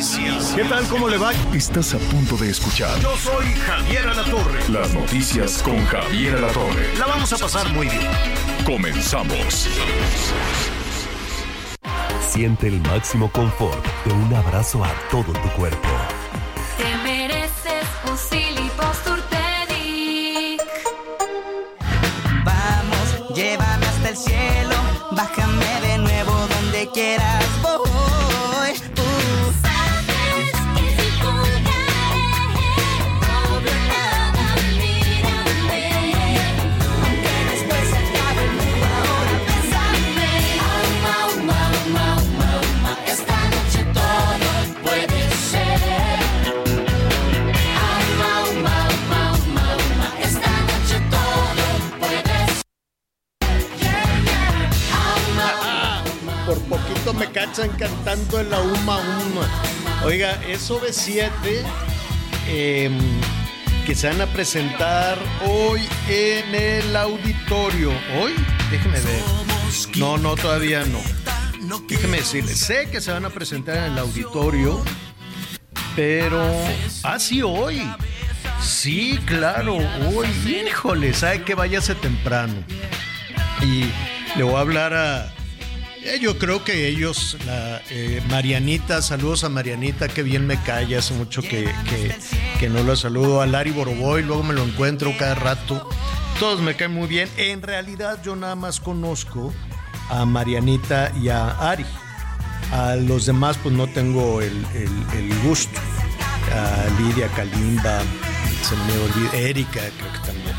Noticias. ¿Qué tal? ¿Cómo le va? Estás a punto de escuchar Yo soy Javier Alatorre. las noticias con Javier Alatorre. La vamos a pasar muy bien. Comenzamos. Siente el máximo confort de un abrazo a todo tu cuerpo. Te mereces un Silly. Vamos, llévame hasta el cielo, bájame de nuevo donde quieras me cachan cantando en la Uma Uma. Oiga, es OV7 em, que se van a presentar hoy en el auditorio. ¿Hoy? Déjeme ver. No, no, todavía no. Déjeme decirle, sé que se van a presentar en el auditorio, pero... Ah, sí, hoy. Sí, claro, hoy. Híjole, sabe que váyase temprano. Y le voy a hablar a... eh, Yo creo que ellos, eh, Marianita, saludos a Marianita, que bien me cae, hace mucho que, que, no la saludo, a Lari Boroboy, luego me lo encuentro cada rato, todos me caen muy bien, en realidad yo nada más conozco a Marianita y a Ari, a los demás pues no tengo el gusto, a Lidia, Kalimba, se me olvida, Erika creo que también,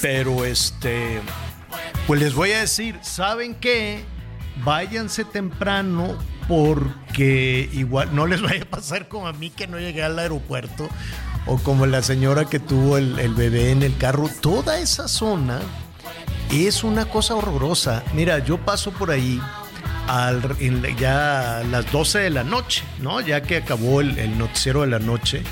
pero este... Pues les voy a decir, ¿saben qué? Váyanse temprano porque igual no les vaya a pasar como a mí que no llegué al aeropuerto o como la señora que tuvo el, bebé en el carro. Toda esa zona es una cosa horrorosa. Mira, yo paso por ahí ya a las 12 de la noche, ¿no? Ya que acabó el, el noticiero de la noche.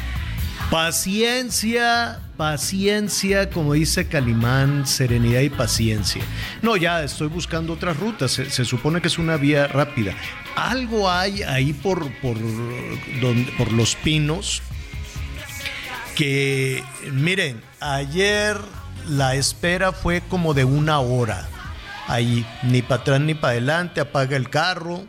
Paciencia, paciencia, como dice Calimán, serenidad y paciencia. No, ya estoy buscando otras rutas, se, se supone que es una vía rápida. Algo hay ahí por, por, donde, por los pinos que, miren, ayer la espera fue como de una hora. Ahí, ni para atrás ni para adelante, apaga el carro,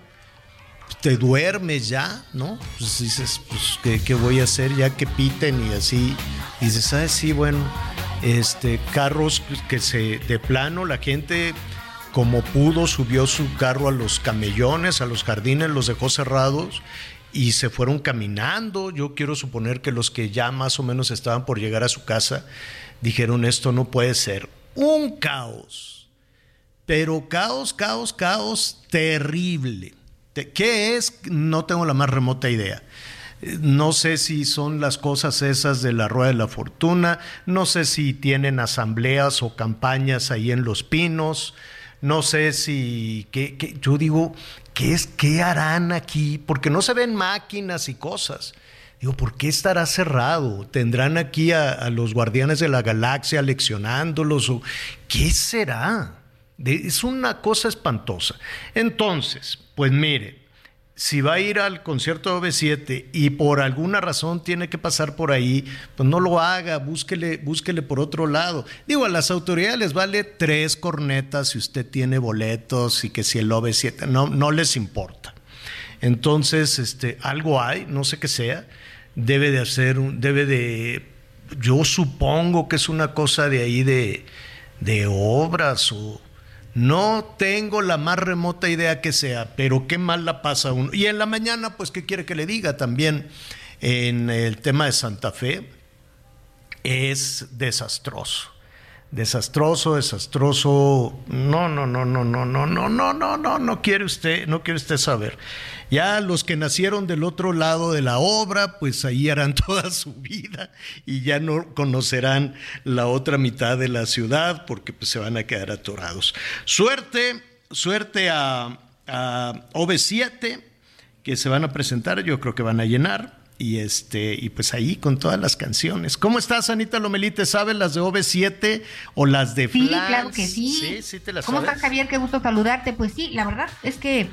te duermes ya, ¿no? Pues dices, pues, ¿qué, qué voy a hacer ya que piten y así? Y dices, ¿sabes? Sí, bueno, este, carros que se, de plano, la gente como pudo subió su carro a los camellones, a los jardines, los dejó cerrados y se fueron caminando. Yo quiero suponer que los que ya más o menos estaban por llegar a su casa dijeron, esto no puede ser. Un caos pero caos, caos, caos terrible. Te- ¿Qué es? No tengo la más remota idea. No sé si son las cosas esas de la Rueda de la Fortuna, no sé si tienen asambleas o campañas ahí en Los Pinos, no sé si, qué- yo digo, ¿qué, es, ¿qué harán aquí? Porque no se ven máquinas y cosas. Digo, ¿por qué estará cerrado? ¿Tendrán aquí a, los guardianes de la galaxia leccionándolos? O, ¿Qué será? Es una cosa espantosa. Entonces, pues mire, si va a ir al concierto de OV7 y por alguna razón tiene que pasar por ahí, pues no lo haga, búsquele, por otro lado. Digo, a las autoridades les vale tres cornetas si usted tiene boletos y que si el OV7, no, no les importa. Entonces, este, algo hay, no sé qué sea, debe de hacer, debe de, yo supongo que es una cosa de ahí de, de obras o no tengo la más remota idea que sea, pero qué mal la pasa uno. Y en la mañana, pues, ¿qué quiere que le diga? También en el tema de Santa Fe es desastroso Desastroso, desastroso. No, no, no, no, no, no, no, no, no, no, no quiere usted, no quiere usted saber. Ya los que nacieron del otro lado de la obra, pues ahí harán toda su vida y ya no conocerán la otra mitad de la ciudad porque pues se van a quedar atorados. Suerte, suerte a, a OV7 que se van a presentar, yo creo que van a llenar. Y este, y pues ahí con todas las canciones. ¿Cómo estás, Anita Lomelite? ¿Sabes las de OV7 o las de Sí, Flans? claro que sí. Sí, sí te las ¿Cómo sabes. estás, Javier? Qué gusto saludarte. Pues sí, la verdad es que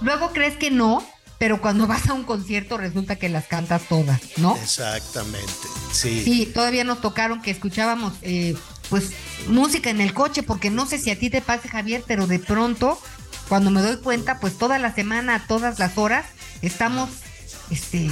luego crees que no, pero cuando vas a un concierto resulta que las cantas todas, ¿no? Exactamente. Sí. Sí, todavía nos tocaron que escuchábamos eh, pues música en el coche, porque no sé si a ti te pase, Javier, pero de pronto, cuando me doy cuenta, pues toda la semana, todas las horas, estamos este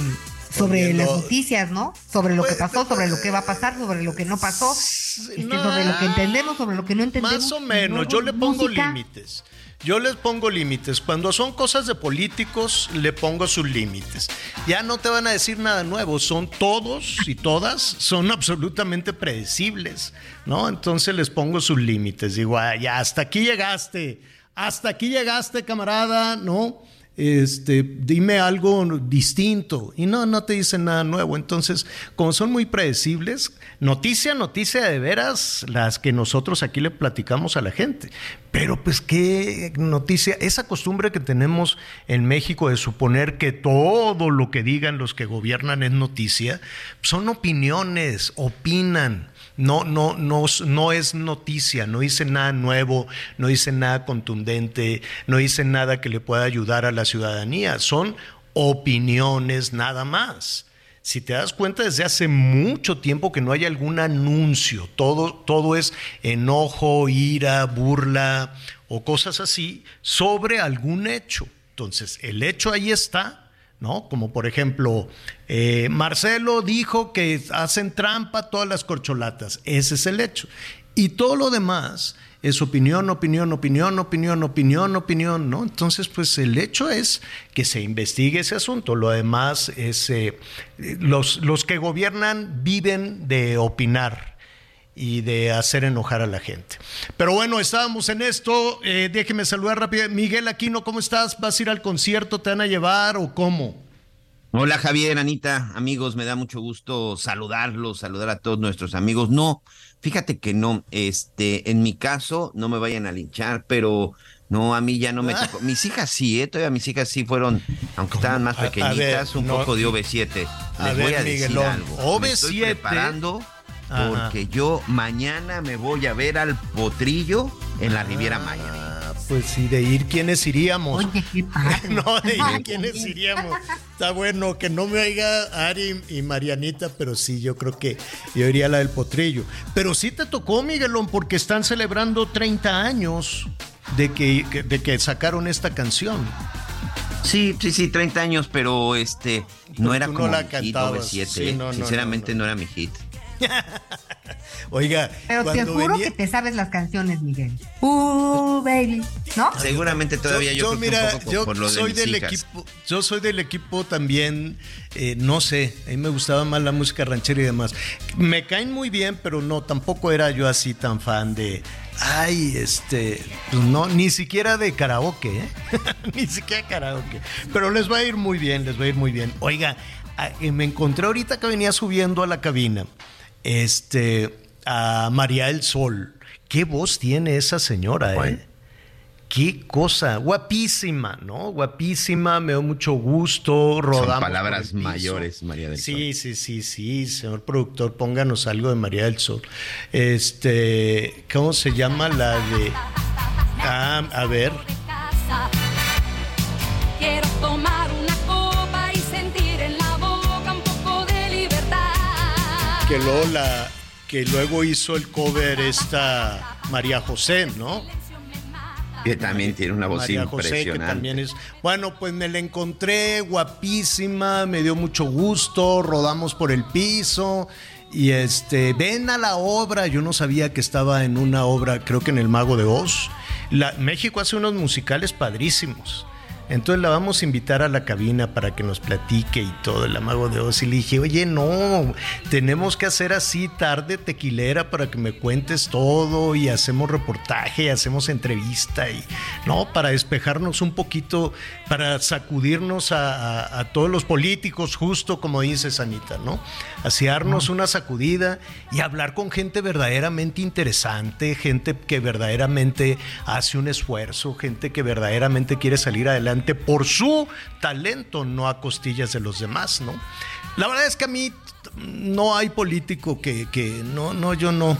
sobre las noticias, ¿no? Sobre lo que Pues, pasó, sobre lo que va a pasar, sobre lo que no pasó, este, No. sobre lo que entendemos, sobre lo que no entendemos. Más o menos, yo le pongo límites. Yo les pongo límites. Cuando son cosas de políticos, le pongo sus límites. Ya no te van a decir nada nuevo. Son todos y todas, son absolutamente predecibles, ¿no? Entonces les pongo sus límites. Digo, "Ah, ya hasta aquí llegaste. Hasta aquí llegaste, camarada, ¿no? Este, dime algo distinto. Y no, no te dicen nada nuevo. Entonces, como son muy predecibles, noticia, noticia de veras, las que nosotros aquí le platicamos a la gente. Pero pues qué noticia, esa costumbre que tenemos en México de suponer que todo lo que digan los que gobiernan es noticia, son opiniones, opinan. No, no, no, no es noticia, no dice nada nuevo, no dice nada contundente, no dice nada que le pueda ayudar a la ciudadanía. Son opiniones nada más. Si te das cuenta, desde hace mucho tiempo que no hay algún anuncio, todo, todo es enojo, ira, burla o cosas así sobre algún hecho. Entonces, el hecho ahí está, ¿no? Como por ejemplo, eh, Marcelo dijo que hacen trampa todas las corcholatas. Ese es el hecho. Y todo lo demás es opinión, opinión, opinión, opinión, opinión, opinión, ¿no? Entonces, pues el hecho es que se investigue ese asunto. Lo demás es, eh, los, los que gobiernan viven de opinar y de hacer enojar a la gente. Pero bueno, estábamos en esto. Eh, déjeme saludar rápido. Miguel Aquino, ¿cómo estás? ¿Vas a ir al concierto? ¿Te van a llevar o cómo? Hola Javier, Anita, amigos, me da mucho gusto saludarlos, saludar a todos nuestros amigos. No, fíjate que no, este, en mi caso, no me vayan a linchar, pero no, a mí ya no me tocó. Mis hijas sí, ¿eh? Todavía mis hijas sí fueron, aunque estaban más A- a ver, un no- poco de OV7. A Les ver, voy a decir algo. Me estoy OV7, preparando Ajá. porque yo mañana me voy a ver al potrillo en la Riviera Maya. Ah, pues sí, de ir, ¿quiénes iríamos? Oye, qué padre. No, de ir, ¿quiénes iríamos? Está bueno que no me oiga Ari y Marianita, pero sí, yo creo que yo iría a la del potrillo. Pero sí te tocó, Miguelón, porque están celebrando 30 años de que, de que sacaron esta canción. Sí, sí, sí, 30 años, pero este no Pero era no como la mi hit cantabas. OV7. Sí, no, no, Sinceramente no, no, no. era mi hit. Oiga, Pero te juro venía- que te sabes las canciones, Miguel. Uh, baby, ¿no? Seguramente todavía yo, creo que mira, un poco yo por lo soy del hijas. equipo, yo soy del equipo también, eh, no sé, a mí me gustaba más la música ranchera y demás. Me caen muy bien, pero no, tampoco era yo así tan fan de, ay, este, pues no, ni siquiera de karaoke, ¿eh? ni siquiera karaoke. Pero les va a ir muy bien, les va a ir muy bien. Oiga, eh, me encontré ahorita que venía subiendo a la cabina, este, a María del Sol. ¿Qué voz tiene esa señora, eh? Qué cosa, guapísima, ¿no? Guapísima, me dio mucho gusto, rodamos. Son palabras el mayores, María del Sí, sí, sí, sí, señor productor, pónganos algo de María del Sol. Este, ¿cómo se llama la de? Ah, a ver, que luego la, que luego hizo el cover esta María José, ¿no? Que también tiene una voz María José, que impresionante. también es. Bueno, pues me la encontré guapísima, me dio mucho gusto, rodamos por el piso. Y este, ven a la obra. Yo no sabía que estaba en una obra, creo que en El Mago de Oz. La- México hace unos musicales padrísimos. Entonces la vamos a invitar a la cabina para que nos platique y todo, el amago de Oz. Y le dije, oye, no, tenemos que hacer así tarde tequilera para que me cuentes todo y hacemos reportaje, y hacemos entrevista y, no, para despejarnos un poquito, para sacudirnos a, a- a todos los políticos, justo como dice Sanita, ¿no? Asearnos una sacudida y hablar con gente verdaderamente interesante, gente que verdaderamente hace un esfuerzo, gente que verdaderamente quiere salir adelante por su talento, no a costillas de los demás, ¿no? La verdad es que a mí no hay político que, que no, no, yo no.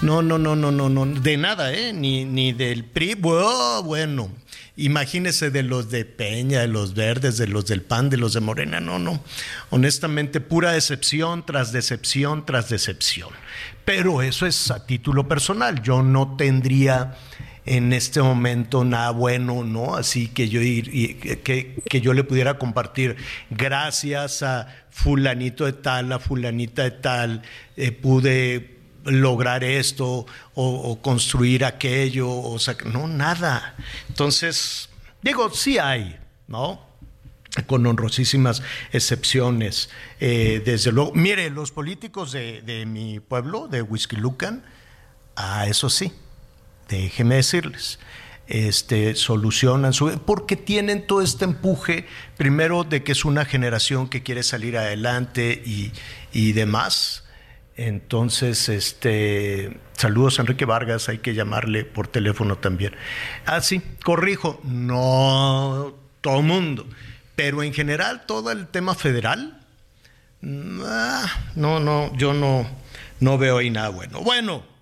No, no, no, no, no, no, de nada, ¿eh? Ni, ni del PRI, bueno, bueno. Imagínese de los de Peña, de los verdes, de los del PAN, de los de Morena, no, no. Honestamente, pura decepción tras decepción tras decepción. Pero eso es a título personal. Yo no tendría en este momento nada bueno, ¿no? Así que yo, y- que, que yo le pudiera compartir. Gracias a fulanito de tal, a fulanita de tal, eh, pude lograr esto o, construir aquello, o no, nada. Entonces, digo, sí hay, ¿no? Con honrosísimas excepciones. Eh, desde luego, mire, los políticos de, de mi pueblo, de Huizquilucan, ah, eso sí, déjeme decirles, este, solucionan su... porque tienen todo este empuje, primero de que es una generación que quiere salir adelante y, y demás. Entonces, este, saludos a Enrique Vargas, hay que llamarle por teléfono también. Ah, sí, corrijo, no todo mundo, pero en general todo el tema federal, ah, no, no, yo no, no veo ahí nada bueno. Bueno,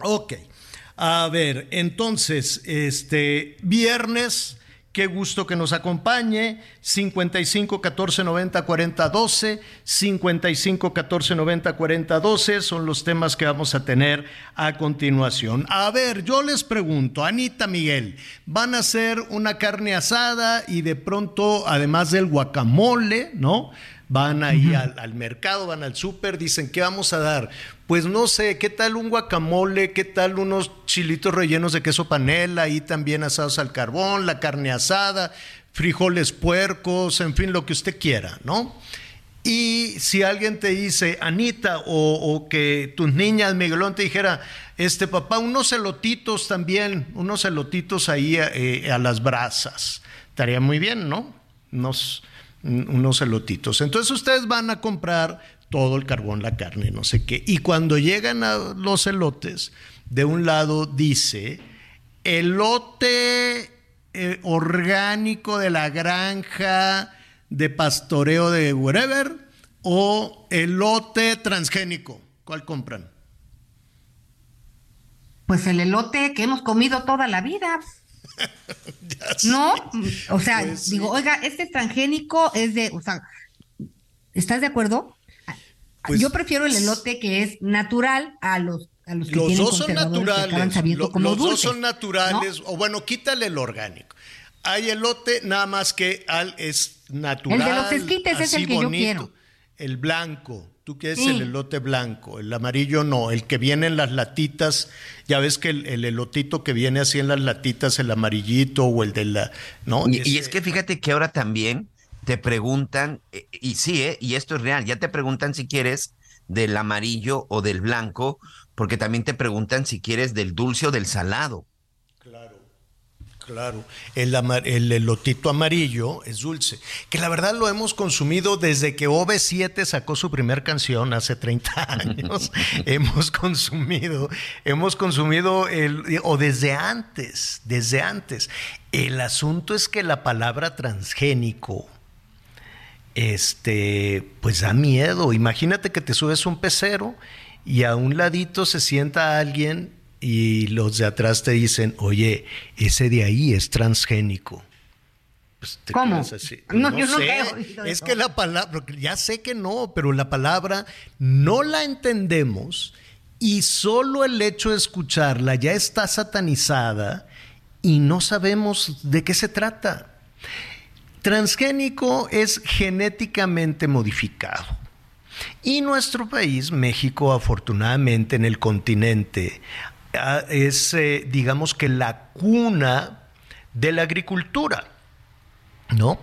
Ok. A ver, entonces, este viernes, qué gusto que nos acompañe. 55 14 90 40 12, 55 14 90 40 12 son los temas que vamos a tener a continuación. A ver, yo les pregunto, Anita Miguel, van a hacer una carne asada y de pronto, además del guacamole, ¿no? Van ahí al, al mercado, van al súper, dicen, ¿qué vamos a dar? Pues no sé, ¿qué tal un guacamole? ¿Qué tal unos chilitos rellenos de queso panela? Ahí también asados al carbón, la carne asada, frijoles puercos, en fin, lo que usted quiera, ¿no? Y si alguien te dice, Anita, o, o que tus niñas, Miguelón, te dijera, este papá, unos elotitos también, unos elotitos ahí eh, a las brasas. Estaría muy bien, ¿no? Unos, unos elotitos. Entonces ustedes van a comprar todo el carbón, la carne, no sé qué. Y cuando llegan a los elotes, de un lado dice, elote eh, orgánico de la granja de pastoreo de wherever o elote transgénico. ¿Cuál compran? Pues el elote que hemos comido toda la vida. ¿No? O sea, Pues digo, oiga, este transgénico es de, o sea, ¿estás de acuerdo? Pues- Yo prefiero el elote que es natural a los a los que Los tienen dos son que naturales. Lo- como los dos dulces, son ¿no? naturales. O bueno, quítale el orgánico. Hay elote, nada más que al es natural. El de los esquites es el que yo quiero. El blanco. Tú quieres Sí. el elote blanco. El amarillo no. El que viene en las latitas. Ya ves que el, el elotito que viene así en las latitas, el amarillito o el de la. ¿no? Y, y Ese- es que fíjate que ahora también te preguntan, eh, y sí, eh, y esto es real, ya te preguntan si quieres del amarillo o del blanco, porque también te preguntan si quieres del dulce o del salado. Claro, el, el elotito amarillo es dulce, que la verdad lo hemos consumido desde que OV7 sacó su primer canción hace 30 años. hemos consumido, hemos consumido el, o desde antes, desde antes. El asunto es que la palabra transgénico, este, pues da miedo. Imagínate que te subes un pecero y a un ladito se sienta alguien y los de atrás te dicen, oye, ese de ahí es transgénico. Pues te ¿Cómo? así. No, No yo nunca sé, he oído es eso. que la palabra, ya sé que no, pero la palabra no la entendemos y solo el hecho de escucharla ya está satanizada y no sabemos de qué se trata. Transgénico es genéticamente modificado. Y nuestro país, México, afortunadamente en el continente, es, eh, digamos que la cuna de la agricultura. ¿no?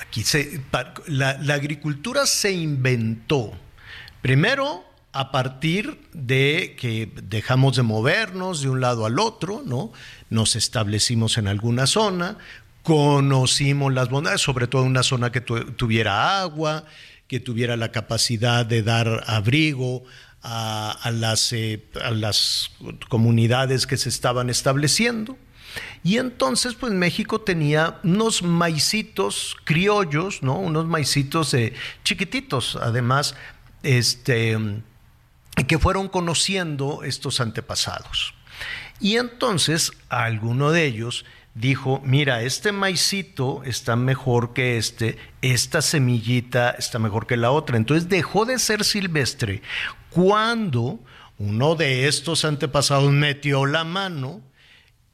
Aquí se, la, agricultura se inventó primero a partir de que dejamos de movernos de un lado al otro, ¿no? Nos establecimos en alguna zona, conocimos las bondades, sobre todo una zona que tu- tuviera agua, que tuviera la capacidad de dar abrigo a, a las, eh, a las comunidades que se estaban estableciendo. Y entonces, pues México tenía unos maicitos criollos, ¿no? Unos maicitos eh, chiquititos, además, este, que fueron conociendo estos antepasados. Y entonces alguno de ellos dijo, mira, este maicito está mejor que este, esta semillita está mejor que la otra. Entonces dejó de ser silvestre cuando uno de estos antepasados metió la mano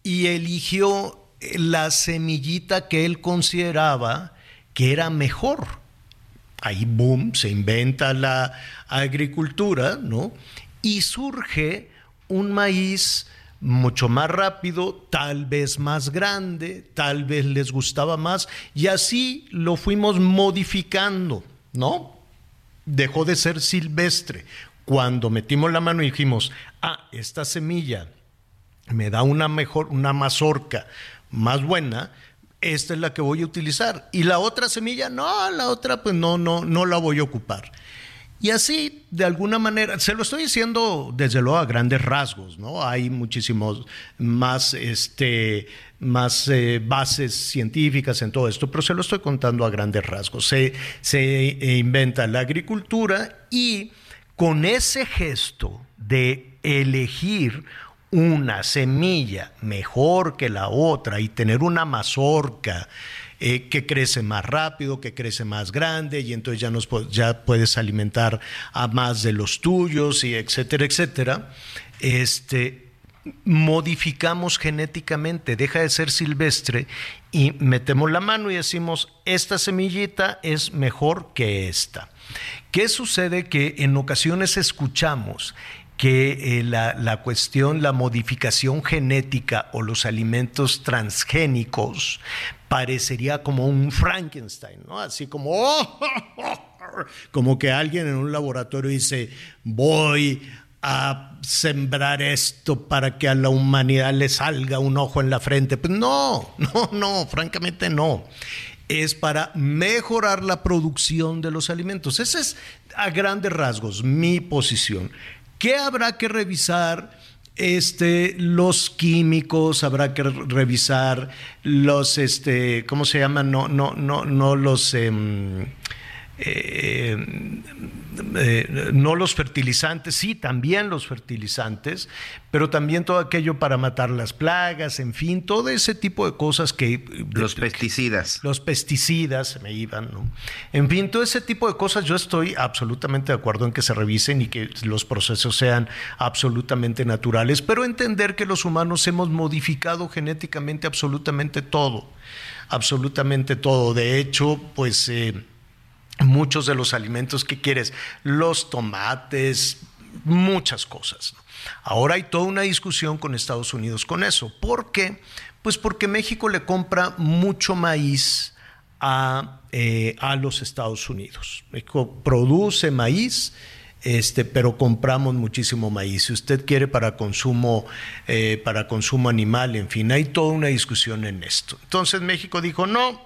y eligió la semillita que él consideraba que era mejor. Ahí, boom, se inventa la agricultura, ¿no? Y surge un maíz mucho más rápido, tal vez más grande, tal vez les gustaba más, y así lo fuimos modificando, ¿no? Dejó de ser silvestre. Cuando metimos la mano y dijimos, ah, esta semilla me da una mejor, una mazorca más buena, esta es la que voy a utilizar. Y la otra semilla, no, la otra pues no, no, no la voy a ocupar. Y así, de alguna manera, se lo estoy diciendo desde luego a grandes rasgos, ¿no? Hay muchísimos más, este, más eh, bases científicas en todo esto, pero se lo estoy contando a grandes rasgos. Se, se eh, inventa la agricultura y con ese gesto de elegir una semilla mejor que la otra y tener una mazorca eh, que crece más rápido, que crece más grande y entonces ya, nos, ya puedes alimentar a más de los tuyos y etcétera, etcétera, este, modificamos genéticamente, deja de ser silvestre y metemos la mano y decimos, esta semillita es mejor que esta. ¿Qué sucede? Que en ocasiones escuchamos que eh, la, la cuestión, la modificación genética o los alimentos transgénicos parecería como un Frankenstein, ¿no? Así como, "Oh, como que alguien en un laboratorio dice, voy a sembrar esto para que a la humanidad le salga un ojo en la frente. Pues no, no, no, francamente no. Es para mejorar la producción de los alimentos. Esa es a grandes rasgos mi posición. ¿Qué habrá que revisar? Este, los químicos, habrá que re- revisar los, este, ¿cómo se llaman? No, no, no, no los, em, eh, eh, no los fertilizantes, sí, también los fertilizantes, pero también todo aquello para matar las plagas, en fin, todo ese tipo de cosas que... Los pesticidas. Los pesticidas, se me iban, ¿no? En fin, todo ese tipo de cosas yo estoy absolutamente de acuerdo en que se revisen y que los procesos sean absolutamente naturales, pero entender que los humanos hemos modificado genéticamente absolutamente todo, absolutamente todo. De hecho, pues... eh, muchos de los alimentos que quieres, los tomates, muchas cosas. Ahora hay toda una discusión con Estados Unidos con eso. ¿Por qué? Pues porque México le compra mucho maíz a, eh, a los Estados Unidos. México produce maíz. Este, pero compramos muchísimo maíz. Si usted quiere para consumo, eh, para consumo animal, en fin, hay toda una discusión en esto. Entonces México dijo, no,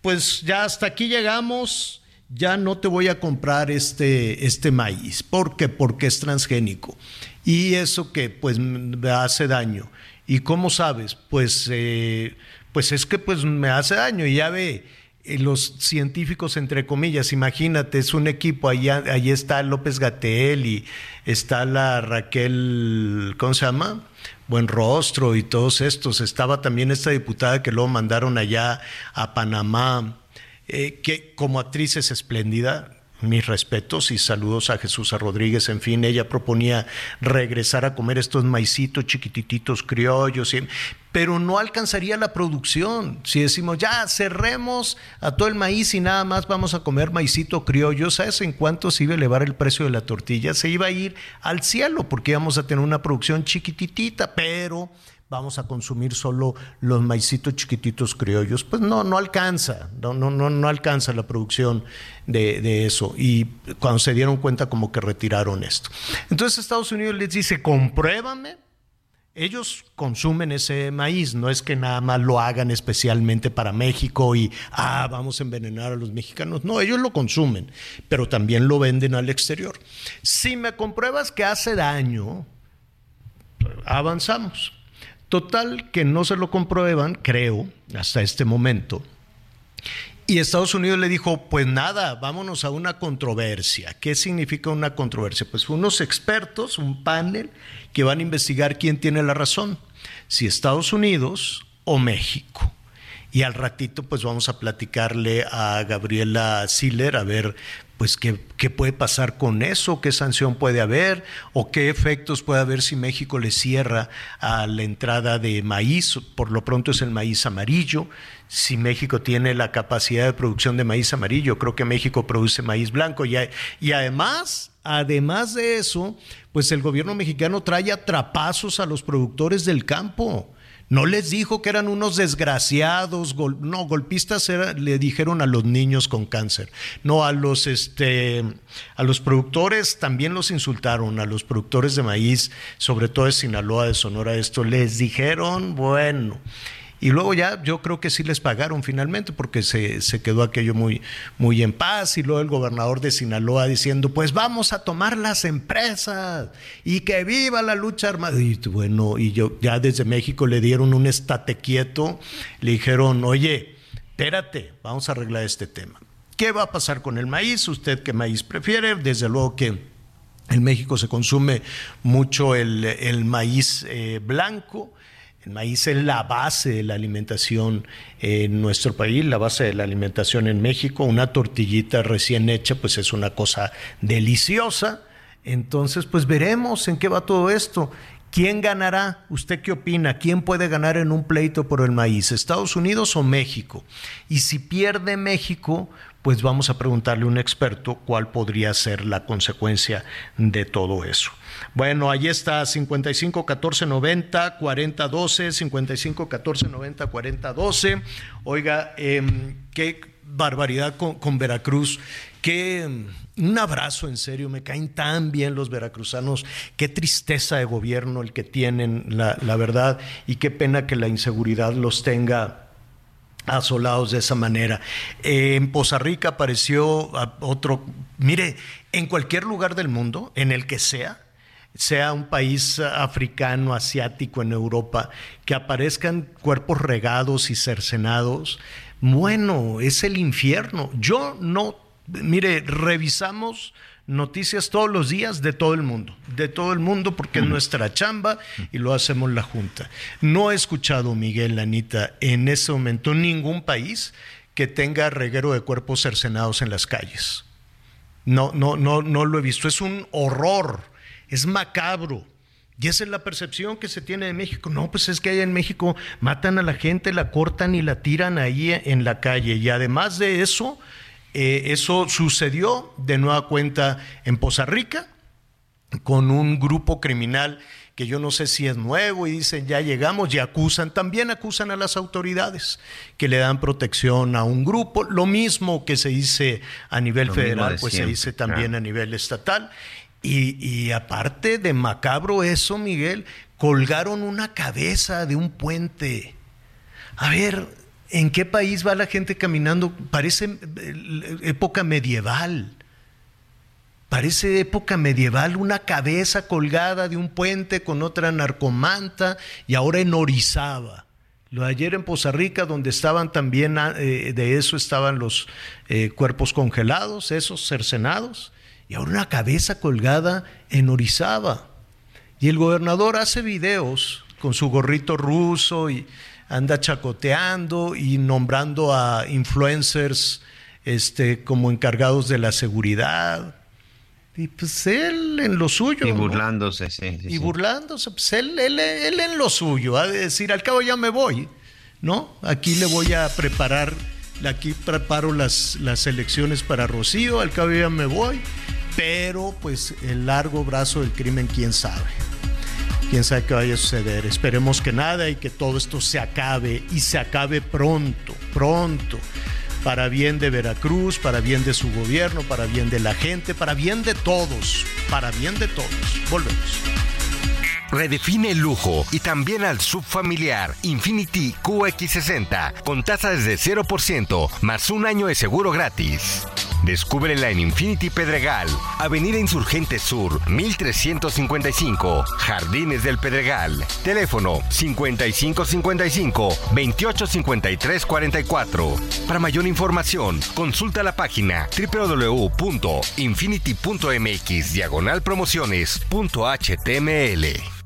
pues ya hasta aquí llegamos, ya no te voy a comprar este, este maíz. ¿Por qué? Porque es transgénico. Y eso que pues me hace daño. ¿Y cómo sabes? Pues, eh, pues es que pues me hace daño. Y ya ve, eh, los científicos, entre comillas, imagínate, es un equipo, ahí, está López Gatel y está la Raquel, ¿cómo se llama? Buen Rostro y todos estos. Estaba también esta diputada que luego mandaron allá a Panamá, eh, que como actriz es espléndida. Mis respetos y saludos a Jesús Rodríguez. En fin, ella proponía regresar a comer estos maicitos chiquitititos criollos, pero no alcanzaría la producción. Si decimos, ya cerremos a todo el maíz y nada más vamos a comer maicito criollo, ¿sabes en cuánto se iba a elevar el precio de la tortilla? Se iba a ir al cielo porque íbamos a tener una producción chiquititita, pero vamos a consumir solo los maicitos chiquititos criollos. Pues no, no alcanza, no, no, no, no alcanza la producción de, de eso. Y cuando se dieron cuenta como que retiraron esto. Entonces Estados Unidos les dice, compruébame ellos consumen ese maíz, no es que nada más lo hagan especialmente para México y, ah, vamos a envenenar a los mexicanos. No, ellos lo consumen, pero también lo venden al exterior. Si me compruebas que hace daño, avanzamos. Total, que no se lo comprueban, creo, hasta este momento. Y Estados Unidos le dijo, pues nada, vámonos a una controversia. ¿Qué significa una controversia? Pues unos expertos, un panel, que van a investigar quién tiene la razón, si Estados Unidos o México. Y al ratito pues vamos a platicarle a Gabriela Siller a ver pues qué, qué puede pasar con eso, qué sanción puede haber o qué efectos puede haber si México le cierra a la entrada de maíz, por lo pronto es el maíz amarillo, si México tiene la capacidad de producción de maíz amarillo, creo que México produce maíz blanco. Y, además, además de eso, pues el gobierno mexicano trae atrapazos a los productores del campo. No les dijo que eran unos desgraciados, no, golpistas era, le dijeron a los niños con cáncer. No, a los, este, a los productores también los insultaron, a los productores de maíz, sobre todo de Sinaloa, de Sonora, esto, les dijeron, bueno. Y luego ya yo creo que sí les pagaron finalmente porque se, se, quedó aquello muy, muy en paz y luego el gobernador de Sinaloa diciendo pues vamos a tomar las empresas y que viva la lucha armada. Y bueno, y yo ya desde México le dieron un estate quieto, le dijeron, oye, espérate, vamos a arreglar este tema. ¿Qué va a pasar con el maíz? ¿Usted qué maíz prefiere? Desde luego que en México se consume mucho el, el maíz eh, blanco. El maíz es la base de la alimentación en nuestro país, la base de la alimentación en México. Una tortillita recién hecha, pues es una cosa deliciosa. Entonces, pues veremos en qué va todo esto. ¿Quién ganará? ¿Usted qué opina? ¿Quién puede ganar en un pleito por el maíz? ¿Estados Unidos o México? Y si pierde México, pues vamos a preguntarle a un experto cuál podría ser la consecuencia de todo eso. Bueno, ahí está 55 14 90 40 12, 55 14 90 40 12. Oiga, eh, qué barbaridad con, Veracruz. Qué un abrazo en serio, me caen tan bien los veracruzanos, qué tristeza de gobierno el que tienen, la, verdad, y qué pena que la inseguridad los tenga asolados de esa manera. En Poza Rica apareció otro, mire, en cualquier lugar del mundo, en el que sea, sea un país africano, asiático, en Europa, que aparezcan cuerpos regados y cercenados, bueno, es el infierno. Yo no, mire, revisamos noticias todos los días de todo el mundo, de todo el mundo, porque es nuestra chamba y lo hacemos la Junta. No he escuchado, Miguel, Anita, en ese momento ningún país que tenga reguero de cuerpos cercenados en las calles. No, no, no, no lo he visto. Es un horror, es macabro. Y esa es la percepción que se tiene de México. No, pues es que allá en México matan a la gente, la cortan y la tiran ahí en la calle. Y además de eso, eh, eso sucedió de nueva cuenta en Poza Rica con un grupo criminal que yo no sé si es nuevo y dicen ya llegamos y acusan, también acusan a las autoridades que le dan protección a un grupo, lo mismo que se dice a nivel Lo federal, de pues se dice también a nivel estatal. Y, aparte de macabro eso, Miguel, colgaron una cabeza de un puente. A ver, ¿en qué país va la gente caminando? Parece eh, época medieval. Parece época medieval, una cabeza colgada de un puente con otra narcomanta y ahora en Orizaba. Lo de ayer en Poza Rica, donde estaban también, ah, eh, de eso estaban los eh, cuerpos congelados, esos cercenados, y ahora una cabeza colgada en Orizaba. Y el gobernador hace videos con su gorrito ruso y anda chacoteando y nombrando a influencers este, como encargados de la seguridad. Y pues él en lo suyo. Y ¿no? burlándose, sí. sí, y burlándose, pues él, él, él en lo suyo, de decir, al cabo ya me voy, ¿no? Aquí le voy a preparar, aquí preparo las, las elecciones para Rocío, al cabo ya me voy, pero pues el largo brazo del crimen, quién sabe. quién sabe qué vaya a suceder. Esperemos que nada y que todo esto se acabe y se acabe pronto, pronto. Para bien de Veracruz, para bien de su gobierno, para bien de la gente, para bien de todos, para bien de todos. Volvemos. Redefine el lujo y también al subfamiliar Infinity QX60 con tasa desde 0% más un año de seguro gratis. Descúbrela en Infinity Pedregal, Avenida Insurgente Sur, 1355, Jardines del Pedregal. Teléfono 5555-285344. Para mayor información, consulta la página www.infinity.mx diagonal promociones.html.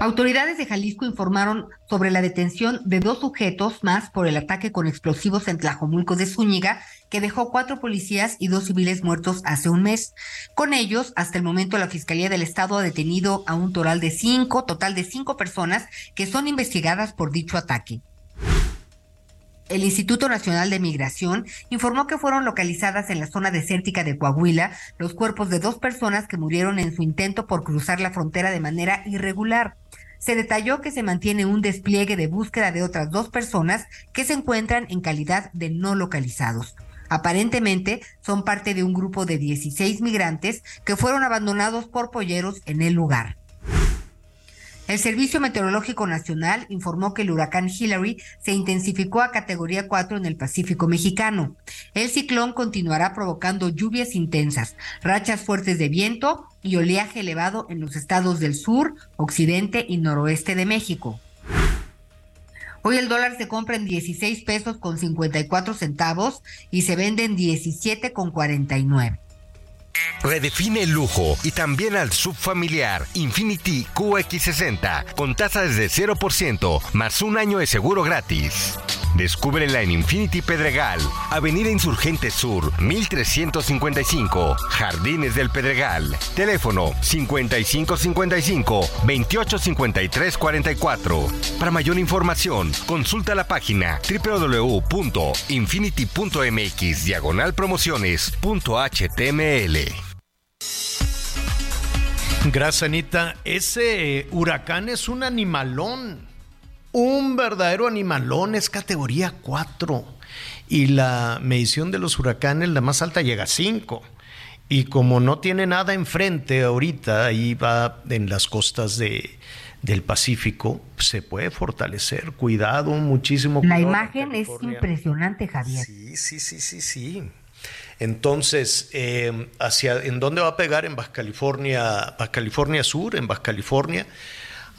Autoridades de Jalisco informaron sobre la detención de dos sujetos más por el ataque con explosivos en Tlajomulco de Zúñiga, que dejó cuatro policías y dos civiles muertos hace un mes. Con ellos, hasta el momento, la Fiscalía del Estado ha detenido a un total de cinco, total de cinco personas que son investigadas por dicho ataque. El Instituto Nacional de Migración informó que fueron localizadas en la zona desértica de Coahuila los cuerpos de dos personas que murieron en su intento por cruzar la frontera de manera irregular. Se detalló que se mantiene un despliegue de búsqueda de otras dos personas que se encuentran en calidad de no localizados. Aparentemente son parte de un grupo de 16 migrantes que fueron abandonados por polleros en el lugar. El Servicio Meteorológico Nacional informó que el huracán Hillary se intensificó a categoría 4 en el Pacífico mexicano. El ciclón continuará provocando lluvias intensas, rachas fuertes de viento y oleaje elevado en los estados del sur, occidente y noroeste de México. Hoy el dólar se compra en 16 pesos con 54 centavos y se vende en 17 con 49. Redefine el lujo y también al subfamiliar Infinity QX60 con tasa desde 0% más un año de seguro gratis. Descúbrela en Infinity Pedregal, Avenida Insurgente Sur, 1355, Jardines del Pedregal. Teléfono 5555-285344. Para mayor información, consulta la página www.infinity.mx diagonal promociones.html. Gracias, Anita. Ese eh, huracán es un animalón. Un verdadero animalón. Es categoría 4. Y la medición de los huracanes, la más alta, llega a 5. Y como no tiene nada enfrente ahorita, ahí va en las costas de, del Pacífico, se puede fortalecer. Cuidado, muchísimo La cuidado. imagen es impresionante, Javier. Sí, sí, sí, sí, sí. Entonces, eh, hacia, ¿en dónde va a pegar? En Baja California, Baja California Sur, en Baja California.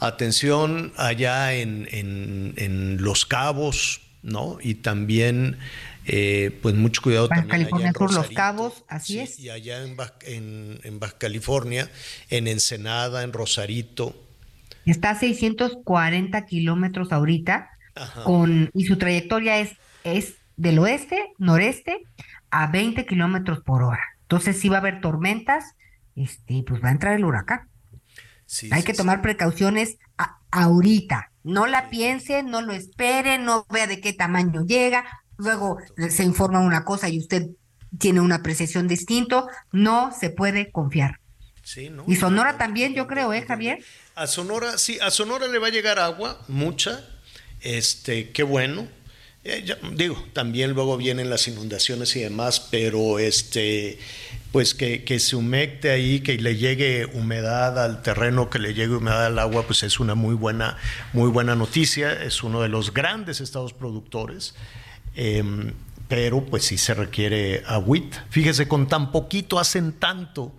Atención allá en, en- en Los Cabos, ¿no? Y también, eh, pues mucho cuidado Baja también allá California en Sur, Los. Cabos, así Sí, es. Y allá en, Baja- en, en Baja California, en Ensenada, en Rosarito. Está a 640 kilómetros ahorita Ajá. con, y su trayectoria es, es del oeste, noreste, a 20 kilómetros por hora. Entonces sí va a haber tormentas, este, pues va a entrar el huracán. Sí, Hay sí, que sí. tomar precauciones a- ahorita. No la piensen, no lo esperen, no vea de qué tamaño llega. Luego se informa una cosa y usted tiene una apreciación distinto. No se puede confiar. Sí, ¿no? Y Sonora también, yo creo, ¿eh, Javier? A Sonora, sí, a Sonora le va a llegar agua, mucha. Este, qué bueno. Eh, ya- digo, también luego vienen las inundaciones y demás, pero este, pues que, que se humecte ahí, que le llegue humedad al terreno, que le llegue humedad al agua, pues es una muy buena, muy buena noticia. Es uno de los grandes estados productores. Em, pero pues sí se requiere agüita. Fíjese, con tan poquito hacen tanto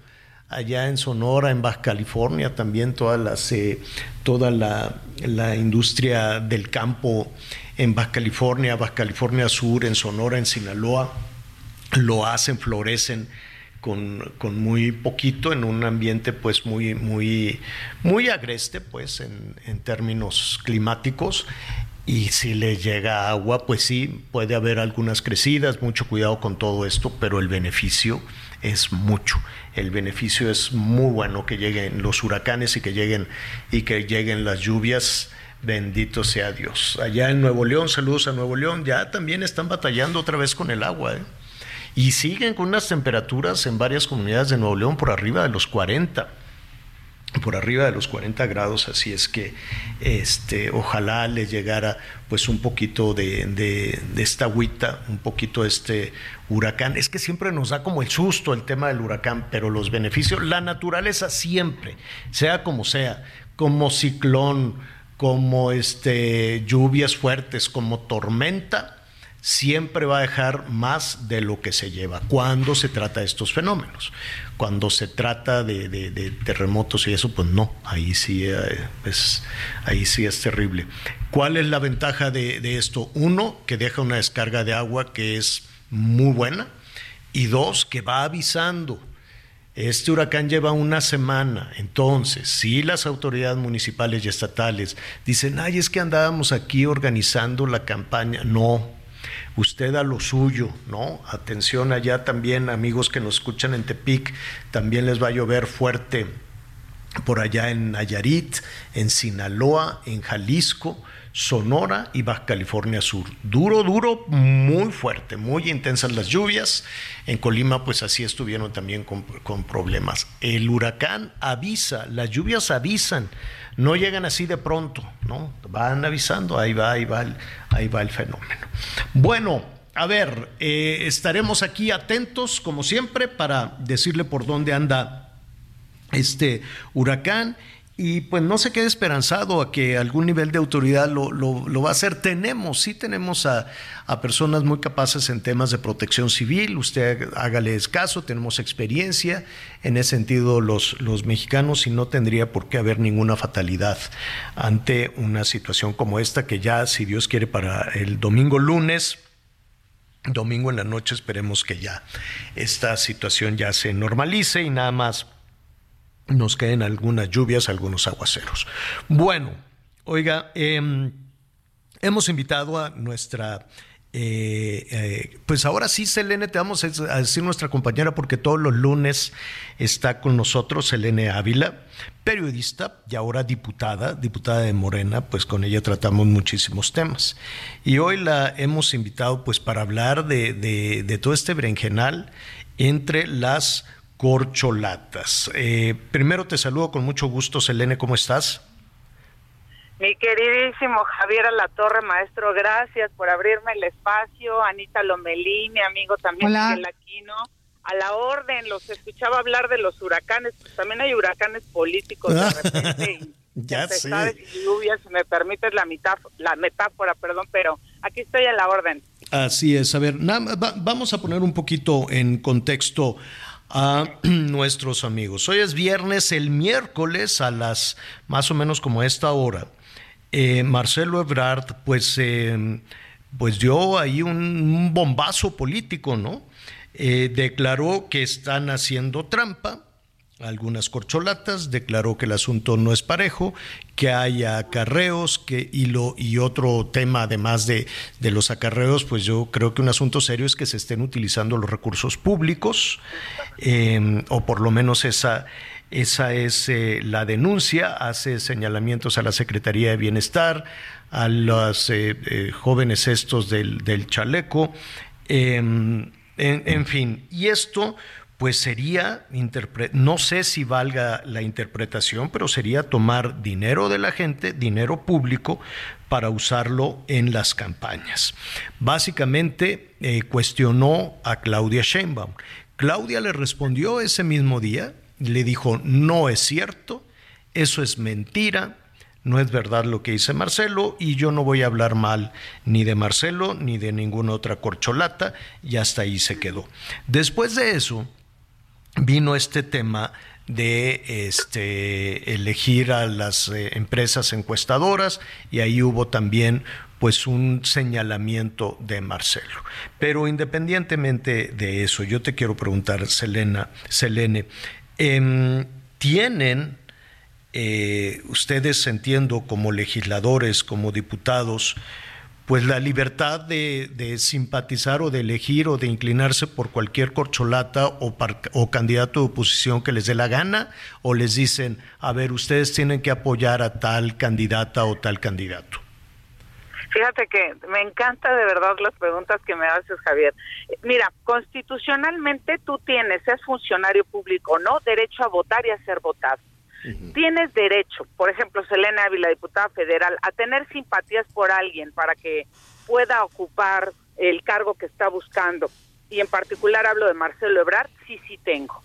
allá en Sonora, en Baja California, también todas las, eh, toda la, la industria del campo en Baja California, Baja California Sur, en Sonora, en Sinaloa, lo hacen, florecen con, con muy poquito en un ambiente pues muy, muy, muy agreste pues en, en términos climáticos y si le llega agua, pues sí, puede haber algunas crecidas, mucho cuidado con todo esto, pero el beneficio es mucho. El beneficio es muy bueno que lleguen los huracanes y que lleguen y que lleguen las lluvias. Bendito sea Dios. Allá en Nuevo León, saludos a Nuevo León, ya también están batallando otra vez con el agua. ¿eh? Y siguen con unas temperaturas en varias comunidades de Nuevo León por arriba de los 40 por arriba de los 40 grados, así es que este, ojalá le llegara pues un poquito de, de, esta agüita, un poquito este huracán. Es que siempre nos da como el susto el tema del huracán, pero los beneficios, la naturaleza siempre, sea como sea, como ciclón, como este, lluvias fuertes, como tormenta, siempre va a dejar más de lo que se lleva cuando se trata de estos fenómenos. Cuando se trata de, terremotos y eso, pues no, ahí sí, eh, es, ahí sí es terrible. ¿Cuál es la ventaja de, de esto? Uno, que deja una descarga de agua que es muy buena y dos, que va avisando. Este huracán lleva una semana, entonces, si las autoridades municipales y estatales dicen, ay, es que andábamos aquí organizando la campaña, no, usted a lo suyo, ¿no? Atención allá también, amigos que nos escuchan en Tepic, también les va a llover fuerte por allá en Nayarit, en Sinaloa, en Jalisco, Sonora y Baja California Sur. Duro, duro, muy fuerte, muy intensas las lluvias. En Colima, pues así estuvieron también con, con problemas. El huracán avisa, las lluvias avisan, no llegan así de pronto, ¿no? Van avisando, ahí va, ahí va el, ahí va el fenómeno. Bueno, a ver, eh, estaremos aquí atentos, como siempre, para decirle por dónde anda este huracán y pues no se quede esperanzado a que algún nivel de autoridad lo, lo- lo va a hacer. Tenemos, sí tenemos a, a personas muy capaces en temas de protección civil, usted hágales caso, tenemos experiencia en ese sentido los, los mexicanos y no tendría por qué haber ninguna fatalidad ante una situación como esta que ya, si Dios quiere, para el domingo lunes domingo en la noche esperemos que ya esta situación ya se normalice y nada más nos queden algunas lluvias, algunos aguaceros. Bueno, oiga, em, hemos invitado a nuestra... eh, eh, pues ahora sí, Selene, te vamos a decir nuestra compañera porque todos los lunes está con nosotros Selene Ávila, periodista y ahora diputada, diputada de Morena, pues con ella tratamos muchísimos temas. Y hoy la hemos invitado pues para hablar de, de- de todo este berenjenal entre las corcholatas. Eh, primero te saludo con mucho gusto, Selene, ¿cómo estás? Mi queridísimo Javier Alatorre, maestro, gracias por abrirme el espacio. Anita Lomelí, mi amigo también, Hola. Miguel Aquino. A la orden, los escuchaba hablar de los huracanes, pues también hay huracanes políticos de repente. y ya sé. y lluvias, si me permites la, metáfora, la metáfora, perdón, pero aquí estoy a la orden. Así es, a ver, va- vamos a poner un poquito en contexto a nuestros amigos. Hoy es viernes, el miércoles a las más o menos como esta hora, eh, Marcelo Ebrard pues, eh, pues dio ahí un, bombazo político, ¿no? Eh, declaró que están haciendo trampa, algunas corcholatas, declaró que el asunto no es parejo, que hay acarreos, que, y, lo, y otro tema además de, de los acarreos, pues yo creo que un asunto serio es que se estén utilizando los recursos públicos, eh, o por lo menos esa, esa es eh, la denuncia, hace señalamientos a la Secretaría de Bienestar, a los eh, jóvenes estos del, del chaleco, en, en fin, y esto pues sería, no sé si valga la interpretación, pero sería tomar dinero de la gente, dinero público, para usarlo en las campañas. Básicamente eh, cuestionó a Claudia Sheinbaum. Claudia le respondió ese mismo día, le dijo, no es cierto, eso es mentira, no es verdad lo que dice Marcelo y yo no voy a hablar mal ni de Marcelo ni de ninguna otra corcholata y hasta ahí se quedó. Después de eso vino este tema de este, elegir a las eh, empresas encuestadoras y ahí hubo también pues un señalamiento de Marcelo. Pero independientemente de eso, yo te quiero preguntar, Selena, Selene, em, ¿tienen eh, ustedes, entiendo, como legisladores, como diputados, pues la libertad de, de simpatizar o de elegir o de inclinarse por cualquier corcholata o, par- o candidato de oposición que les dé la gana, o les dicen, a ver, ustedes tienen que apoyar a tal candidata o tal candidato. Fíjate que me encanta de verdad las preguntas que me haces, Javier. Mira, constitucionalmente tú tienes, seas funcionario público no, derecho a votar y a ser votado. Tienes derecho, por ejemplo, Selena Ávila, diputada federal, a tener simpatías por alguien para que pueda ocupar el cargo que está buscando. Y en particular hablo de Marcelo Ebrard, sí, sí tengo.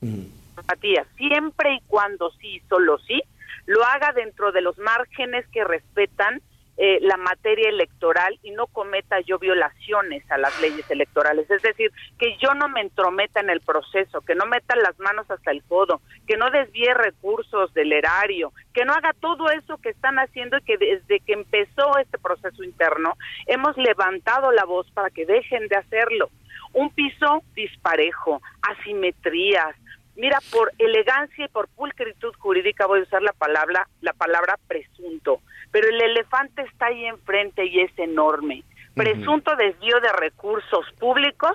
Simpatías, siempre y cuando sí, solo sí, lo haga dentro de los márgenes que respetan eh, la materia electoral y no cometa yo violaciones a las leyes electorales. Es decir, que yo no me entrometa en el proceso, que no meta las manos hasta el codo, que no desvíe recursos del erario, que no haga todo eso que están haciendo y que desde que empezó este proceso interno hemos levantado la voz para que dejen de hacerlo. Un piso disparejo, asimetrías, Mira, por elegancia y por pulcritud jurídica voy a usar la palabra, la palabra presunto, pero el elefante está ahí enfrente y es enorme. Presunto desvío de recursos públicos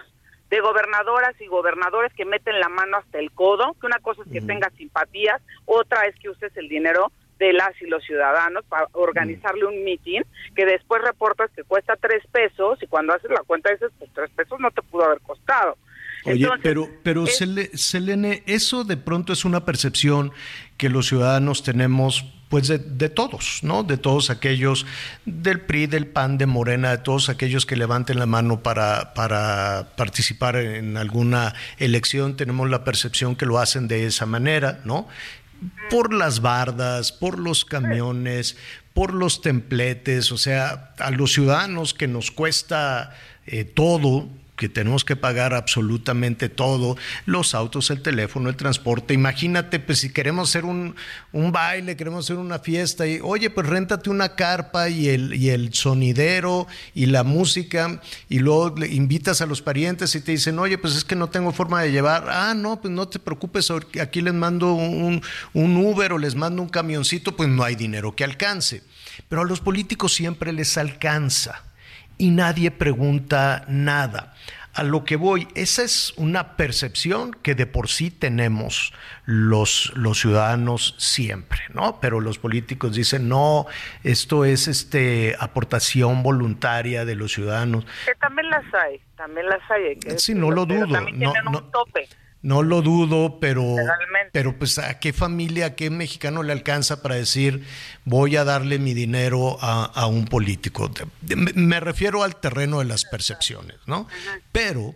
de gobernadoras y gobernadores que meten la mano hasta el codo, que una cosa es que tengas simpatías, otra es que uses el dinero de las y los ciudadanos para organizarle un mitin que después reportas que cuesta tres pesos y cuando haces la cuenta dices, pues tres pesos no te pudo haber costado. Oye, Entonces, pero, pero es- Selene, eso de pronto es una percepción que los ciudadanos tenemos, pues de, todos, ¿no? De todos aquellos del PRI, del PAN, de Morena, de todos aquellos que levanten la mano para, para participar en alguna elección, tenemos la percepción que lo hacen de esa manera, ¿no? Por las bardas, por los camiones, por los templetes, o sea, a los ciudadanos que nos cuesta eh, todo, que tenemos que pagar absolutamente todo, los autos, el teléfono, el transporte. Imagínate, pues si queremos hacer un, un baile, queremos hacer una fiesta, y oye, pues réntate una carpa y el, y el sonidero y la música, y luego le invitas a los parientes y te dicen, oye, pues es que no tengo forma de llevar. Ah, no, pues no te preocupes, aquí les mando un, un Uber o les mando un camioncito, pues no hay dinero que alcance. Pero a los políticos siempre les alcanza y nadie pregunta nada. A lo que voy, esa es una percepción que de por sí tenemos los, los ciudadanos siempre, ¿no? Pero los políticos dicen, no, esto es este aportación voluntaria de los ciudadanos. Que también las hay, también las hay. que Sí, no lo dudo, También no- tienen no- un tope. No lo dudo, pero, pero pues a qué familia, a qué mexicano le alcanza para decir voy a darle mi dinero a, a un político. Me refiero al terreno de las percepciones, ¿no? Pero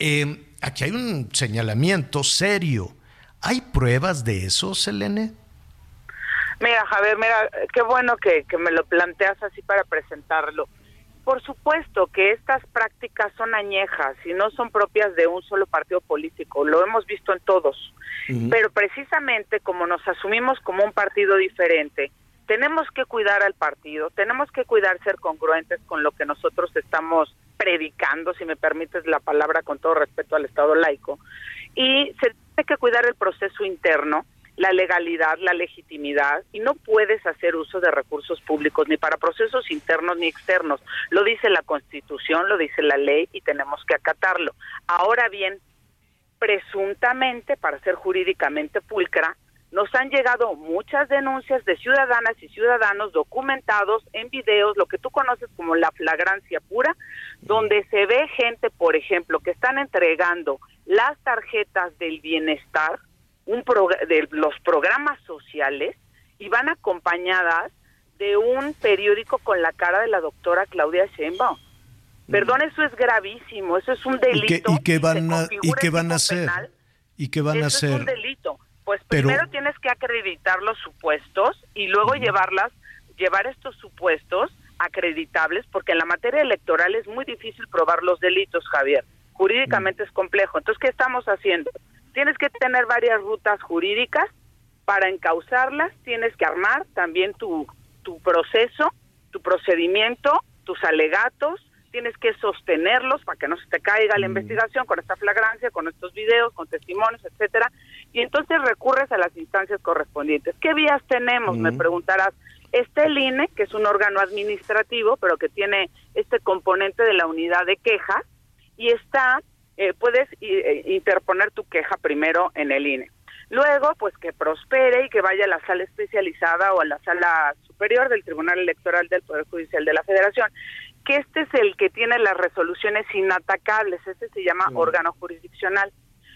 eh, aquí hay un señalamiento serio. ¿Hay pruebas de eso, Selene? Mira, Javier, mira, qué bueno que, que me lo planteas así para presentarlo. Por supuesto que estas prácticas son añejas y no son propias de un solo partido político, lo hemos visto en todos. Pero precisamente como nos asumimos como un partido diferente, tenemos que cuidar al partido, tenemos que cuidar ser congruentes con lo que nosotros estamos predicando, si me permites la palabra con todo respeto al Estado laico, y se tiene que cuidar el proceso interno, la legalidad, la legitimidad, y no puedes hacer uso de recursos públicos ni para procesos internos ni externos. Lo dice la Constitución, lo dice la ley y tenemos que acatarlo. Ahora bien, presuntamente, para ser jurídicamente pulcra, nos han llegado muchas denuncias de ciudadanas y ciudadanos documentados en videos, lo que tú conoces como la flagrancia pura, donde se ve gente, por ejemplo, que están entregando las tarjetas del bienestar, un progr- de los programas sociales, y van acompañadas de un periódico con la cara de la doctora Claudia Sheinbaum. Perdón, eso es gravísimo, eso es un ¿Y qué, delito. y qué van, a, ¿y qué van a hacer? penal. ¿Y qué van a Eso es un hacer? delito. Pues Pero- primero tienes que acreditar los supuestos y luego llevarlas, llevar estos supuestos acreditables, porque en la materia electoral es muy difícil probar los delitos, Javier. Jurídicamente es complejo. Entonces, ¿qué estamos haciendo? Tienes que tener varias rutas jurídicas para encauzarlas, tienes que armar también tu, tu proceso tu procedimiento, tus alegatos, tienes que sostenerlos para que no se te caiga la investigación con esta flagrancia, con estos videos, con testimonios, etcétera, y entonces recurres a las instancias correspondientes. ¿Qué vías tenemos? Me preguntarás. Está el INE, que es un órgano administrativo, pero que tiene este componente de la unidad de quejas, y está, eh, puedes eh, interponer tu queja primero en el INE. Luego, pues que prospere y que vaya a la sala especializada o a la sala superior del Tribunal Electoral del Poder Judicial de la Federación, que este es el que tiene las resoluciones inatacables, este se llama órgano jurisdiccional.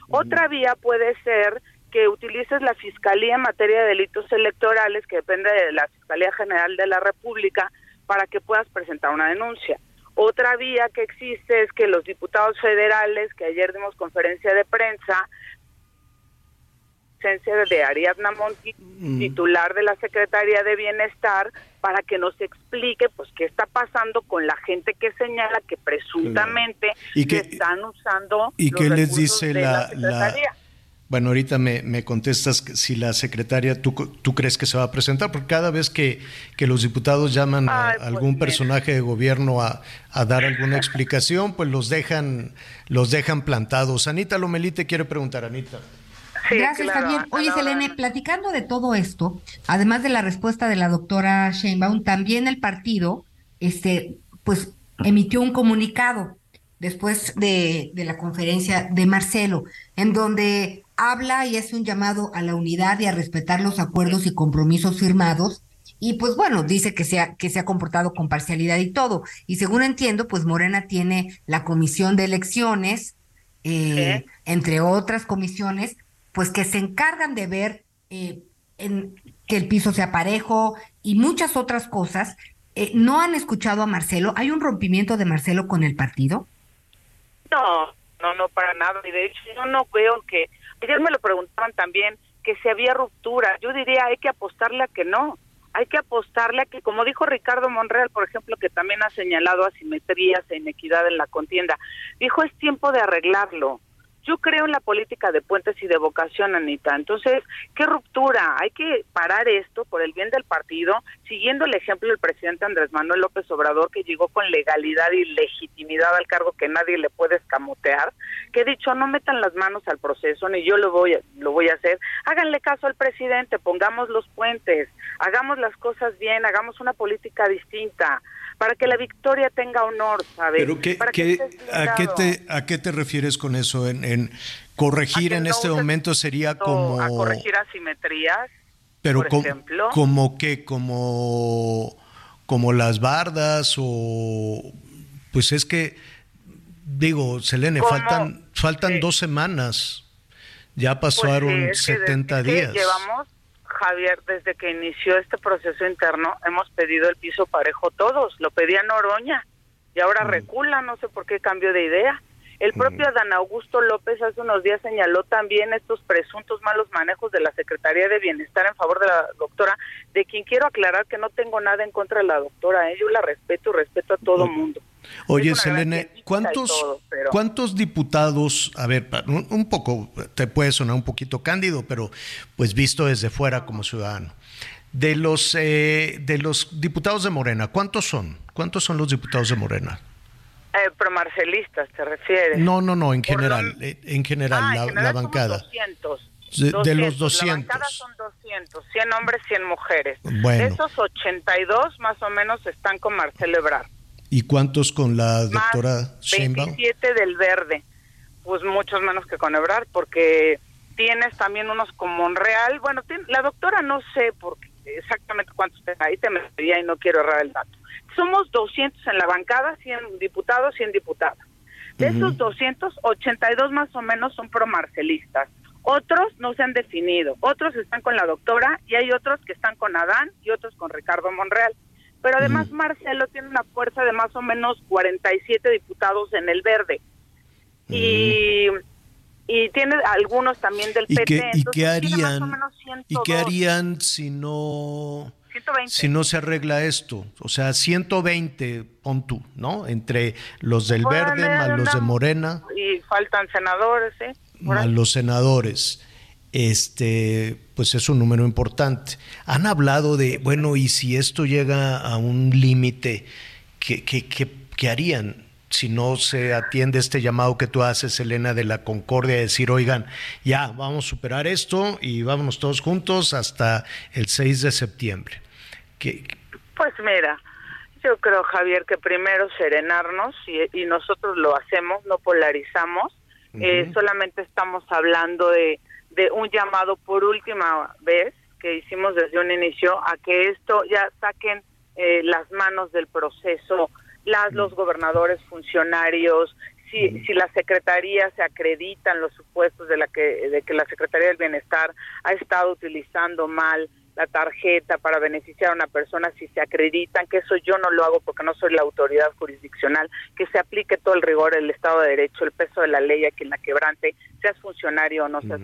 Otra vía puede ser que utilices la Fiscalía en materia de delitos electorales, que depende de la Fiscalía General de la República, para que puedas presentar una denuncia. Otra vía que existe es que los diputados federales, que ayer dimos conferencia de prensa, de Ariadna Monti, titular de la Secretaría de Bienestar, para que nos explique pues qué está pasando con la gente que señala que presuntamente Y se que- están usando ¿Y los qué les dice de la, la la- Secretaría. Bueno, ahorita me, me contestas si la secretaria, ¿tú, tú crees que se va a presentar? Porque cada vez que, que los diputados llaman a Ay, pues algún mira. personaje de gobierno a, a dar alguna explicación, pues los dejan, los dejan plantados. Anita Lomelí te quiere preguntar, Anita. Gracias, claro, Javier. Oye, Selene, platicando de todo esto, además de la respuesta de la doctora Sheinbaum, también el partido, este, pues, emitió un comunicado después de, de la conferencia de Marcelo, en donde habla y hace un llamado a la unidad y a respetar los acuerdos y compromisos firmados. Y pues bueno, dice que se, ha, que se ha comportado con parcialidad y todo. Y según entiendo, pues Morena tiene la comisión de elecciones, eh, entre otras comisiones, pues que se encargan de ver eh, en, que el piso sea parejo y muchas otras cosas. Eh, ¿No han escuchado a Marcelo? ¿Hay un rompimiento de Marcelo con el partido? No, no, no, para nada. Y de hecho, yo no veo que. Ayer me lo preguntaban también que si había ruptura. Yo diría, hay que apostarle a que no. Hay que apostarle a que, como dijo Ricardo Monreal, por ejemplo, que también ha señalado asimetrías e inequidad en la contienda, dijo es tiempo de arreglarlo. Yo creo en la política de puentes y de vocación, Anita. Entonces, ¿qué ruptura? Hay que parar esto por el bien del partido, siguiendo el ejemplo del presidente Andrés Manuel López Obrador, que llegó con legalidad y legitimidad al cargo que nadie le puede escamotear, que ha dicho, no metan las manos al proceso, ni yo lo voy, a, lo voy a hacer. Háganle caso al presidente, pongamos los puentes, hagamos las cosas bien, hagamos una política distinta, para que la victoria tenga honor, ¿sabes? Pero ¿qué, Para qué- a, qué te, ¿a qué te refieres con eso? En, en corregir en este momento sería como... a corregir asimetrías, Pero por com- ejemplo. como que como como las bardas o pues es que digo, Selene, ¿Cómo? faltan faltan dos semanas. Ya Pues pasaron sí, es que 70 desde que días. Llevamos, Javier, desde que inició este proceso interno, hemos pedido el piso parejo todos. Lo pedía Noroña y ahora Mm. recula, no sé por qué cambió de idea. El propio Adán Augusto López hace unos días señaló también estos presuntos malos manejos de la Secretaría de Bienestar en favor de la doctora, de quien quiero aclarar que no tengo nada en contra de la doctora, ¿eh? yo la respeto y respeto a todo mundo. Oye, Selene, ¿cuántos, todo, pero- ¿cuántos diputados, a ver, un, un poco, te puede sonar un poquito cándido, pero pues visto desde fuera como ciudadano, de los, eh, de los diputados de Morena, ¿cuántos son? ¿Cuántos son los diputados de Morena? Eh, pero marcelistas, ¿te refieres? No, no, no, en general, eh, en general, Ah, en la, general la bancada. 200. De- de los 200. La 200. son 200, 100 hombres, 100 mujeres. Bueno. De esos 82 más o menos están con Marcelo Ebrard. ¿Y cuántos con la doctora Sheinbaum? 27 del Verde. Pues muchos menos que con Ebrard, porque tienes también unos con Monreal. Bueno, la doctora no sé porque exactamente cuántos tenga, ahí te metería y no quiero errar el dato. Somos 200 en la bancada, 100 diputados, 100 diputadas. De esos 200, 82 más o menos son pro-marcelistas. Otros no se han definido, otros están con la doctora y hay otros que están con Adán y otros con Ricardo Monreal. Pero además Marcelo tiene una fuerza de más o menos 47 diputados en el verde. Y, y tiene algunos también del ¿Y PT. qué, y qué más o harían? ¿Y 102, qué harían si no 120. si no se arregla esto? O sea, 120 pon tú, ¿no? Entre los del Verde más los de. Morena Y faltan senadores, ¿eh? Más los senadores. Este, pues es un número importante. Han hablado de, bueno, y si esto llega a un límite, ¿qué, qué, qué, qué harían? Si no se atiende este llamado que tú haces, Elena, de la concordia, de decir, oigan, ya, vamos a superar esto y vámonos todos juntos hasta el 6 de septiembre. ¿Qué, Pues mira, yo creo, Javier, que primero serenarnos y, y nosotros lo hacemos, no polarizamos. Eh, solamente estamos hablando de, de un llamado por última vez que hicimos desde un inicio a que esto ya saquen eh, las manos del proceso, las, los gobernadores funcionarios, si, si la Secretaría se acreditan los supuestos de, la que, de que la Secretaría del Bienestar ha estado utilizando mal la tarjeta para beneficiar a una persona, si se acreditan, que eso yo no lo hago porque no soy la autoridad jurisdiccional, que se aplique todo el rigor, el Estado de Derecho, el peso de la ley a quien la quebrante, seas funcionario o no seas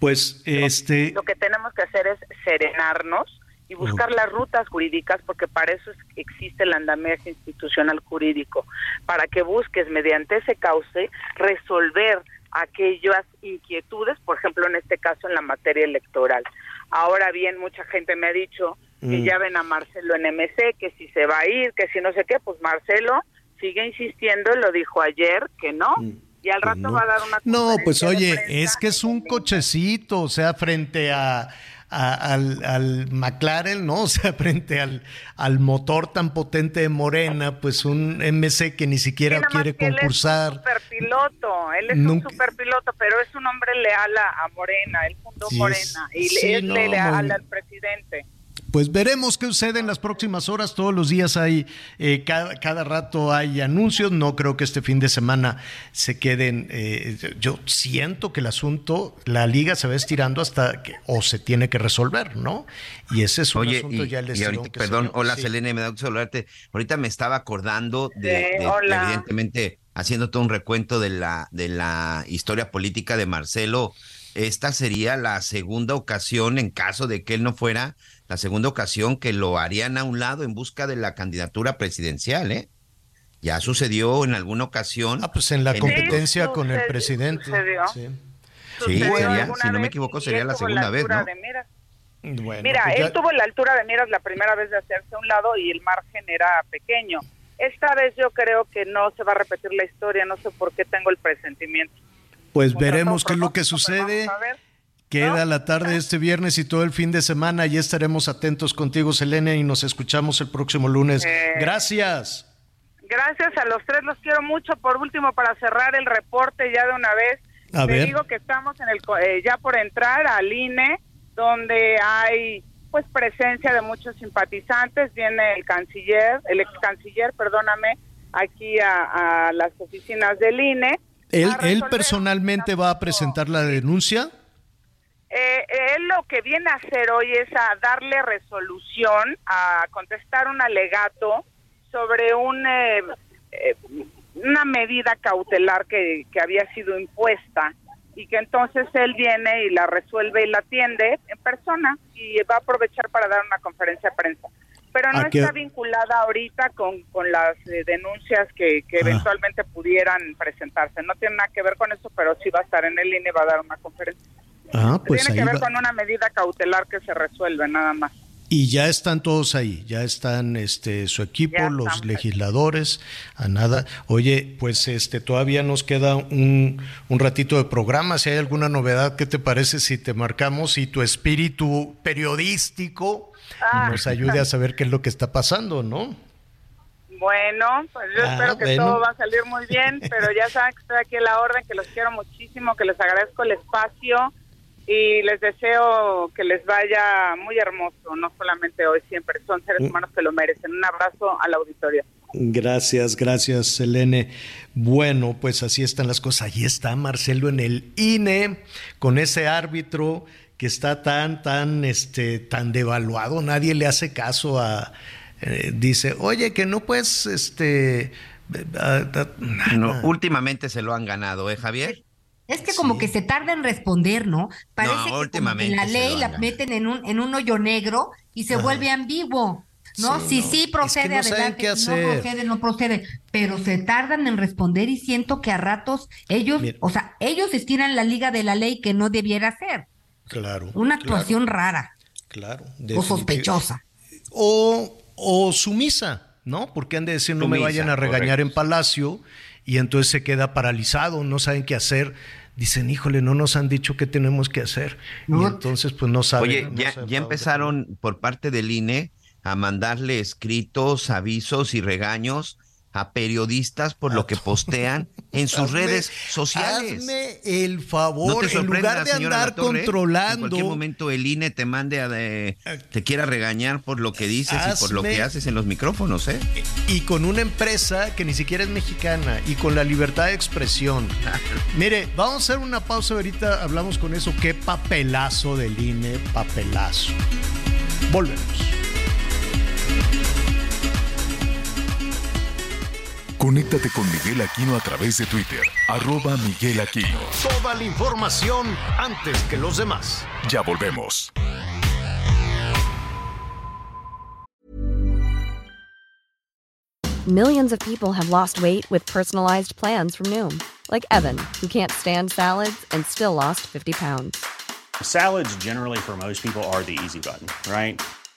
Pues este, lo que tenemos que hacer es serenarnos y buscar las rutas jurídicas porque para eso es- existe el andamiaje institucional jurídico, para que busques mediante ese cauce resolver aquellas inquietudes, por ejemplo en este caso en la materia electoral. Ahora bien, mucha gente me ha dicho que Mm. ya ven a Marcelo en MC, que si se va a ir, que si no sé qué, pues Marcelo sigue insistiendo, lo dijo ayer, que no, y al rato no. va a dar una No, pues oye, es que es un cochecito, o sea, frente a, a- al, al McLaren, ¿no? O sea, frente al, al motor tan potente de Morena, pues un MC que ni siquiera quiere que él es concursar. un superpiloto, él es Nunca- un superpiloto, pero es un hombre leal a, a Morena, él fundó Sí, Morena y sí, es no, leal al presidente. Pues veremos qué sucede en las próximas horas. Todos los días hay, eh, cada, cada rato hay anuncios. No creo que este fin de semana se queden. eh, yo siento que el asunto, la liga se va estirando hasta que o se tiene que resolver, ¿no? Y ese es un Oye, asunto y, ya el y ahorita, se perdón, hola Sí. Selene, me da gusto saludarte. Ahorita me estaba acordando de, Sí, de- hola. evidentemente, haciendo todo un recuento de la, de la historia política de Marcelo. Esta sería la segunda ocasión, en caso de que él no fuera, la segunda ocasión que lo harían a un lado en busca de la candidatura presidencial, ¿eh? Ya sucedió en alguna ocasión. Ah, pues en la competencia con el presidente. sucedió. Sí. Sería, si no me vez equivoco, sería él la tuvo segunda vez, altura ¿no? de miras. Bueno, Mira, pues él ya- tuvo la altura de miras la primera vez de hacerse a un lado y el margen era pequeño. Esta vez yo creo que no se va a repetir la historia, no sé por qué tengo el presentimiento. pues veremos qué es lo que sucede. vamos a ver. Queda la tarde de este viernes y todo el fin de semana. Y estaremos atentos contigo, Selene, y nos escuchamos el próximo lunes. Eh, Gracias. Gracias a los tres, los quiero mucho. Por último, para cerrar el reporte ya de una vez, A te ver. digo que estamos en el eh, ya por entrar al INE, donde hay pues presencia de muchos simpatizantes. Viene el canciller, el ex canciller, perdóname, aquí a, a las oficinas del INE. ¿Él, él personalmente va a presentar la denuncia? Eh, él lo que viene a hacer hoy es a darle resolución, a contestar un alegato sobre un, eh, eh, una medida cautelar que, que había sido impuesta y que entonces él viene y la resuelve y la atiende en persona y va a aprovechar para dar una conferencia de prensa. Pero no ¿A qué- está vinculada ahorita con, con las eh, denuncias que, que Ah. eventualmente pudieran presentarse. No tiene nada que ver con eso, pero sí va a estar en el INE y va a dar una conferencia. Ah, pues Tiene ahí que ver va. con una medida cautelar que se resuelve, nada más. Y ya están todos ahí, ya están este su equipo, Ya los estamos. legisladores, a nada. Oye, pues este todavía nos queda un, un ratito de programa. Si hay alguna novedad, ¿qué te parece si te marcamos y tu espíritu periodístico Ah. nos ayude a saber qué es lo que está pasando, ¿no? Bueno, pues yo Ah, espero que bueno. todo va a salir muy bien, pero ya saben que estoy aquí a la orden, que los quiero muchísimo, que les agradezco el espacio y les deseo que les vaya muy hermoso, no solamente hoy, siempre. Son seres Mm. humanos que lo merecen. Un abrazo al auditorio. Gracias, gracias, Selene. Bueno, pues así están las cosas. Ahí está Marcelo en el INE con ese árbitro que está tan, tan, este, tan devaluado. Nadie le hace caso a. eh, dice, oye, que no puedes, este. ah, ah, No, últimamente se lo han ganado, ¿eh, Javier? Es que como que se tarda en responder, ¿no? Parece No, que como que últimamente la ley la meten en un, en un hoyo negro y se Ajá. vuelve ambiguo. No, Sí, si no. sí Es que procede, no saben adelante. qué hacer. No procede, no procede. Pero se tardan en responder y siento que a ratos ellos, Mira. o sea, ellos estiran la liga de la ley que no debiera ser. Claro. Una actuación rara Claro. o sospechosa. O, o sumisa, ¿no? Porque han de decir no me vayan a regañar correcto. en Palacio y entonces se queda paralizado, no saben qué hacer. Dicen, híjole, no nos han dicho qué tenemos que hacer. Y entonces, pues no saben. Oye, no ya, saben ya empezaron por parte del INE a mandarle escritos, avisos y regaños a periodistas por lo que postean en sus Hazme- redes sociales. Hazme el favor, en lugar de andar Latorre, En controlando. cualquier momento el INE te mande a de- te quiera regañar por lo que dices y por lo que haces en los micrófonos, ¿eh? y con una empresa que ni siquiera es mexicana y con la libertad de expresión. Mire, vamos a hacer una pausa ahorita, hablamos con eso. Qué papelazo del INE, papelazo. Volvemos. Conéctate con Miguel Aquino a través de Twitter, arroba Miguel Aquino. Toda la información antes que los demás. Ya volvemos. Millions of people have lost weight with personalized plans from Noom, like Evan, who can't stand salads and still lost 50 pounds. Salads, generally, for most people, are the easy button, right?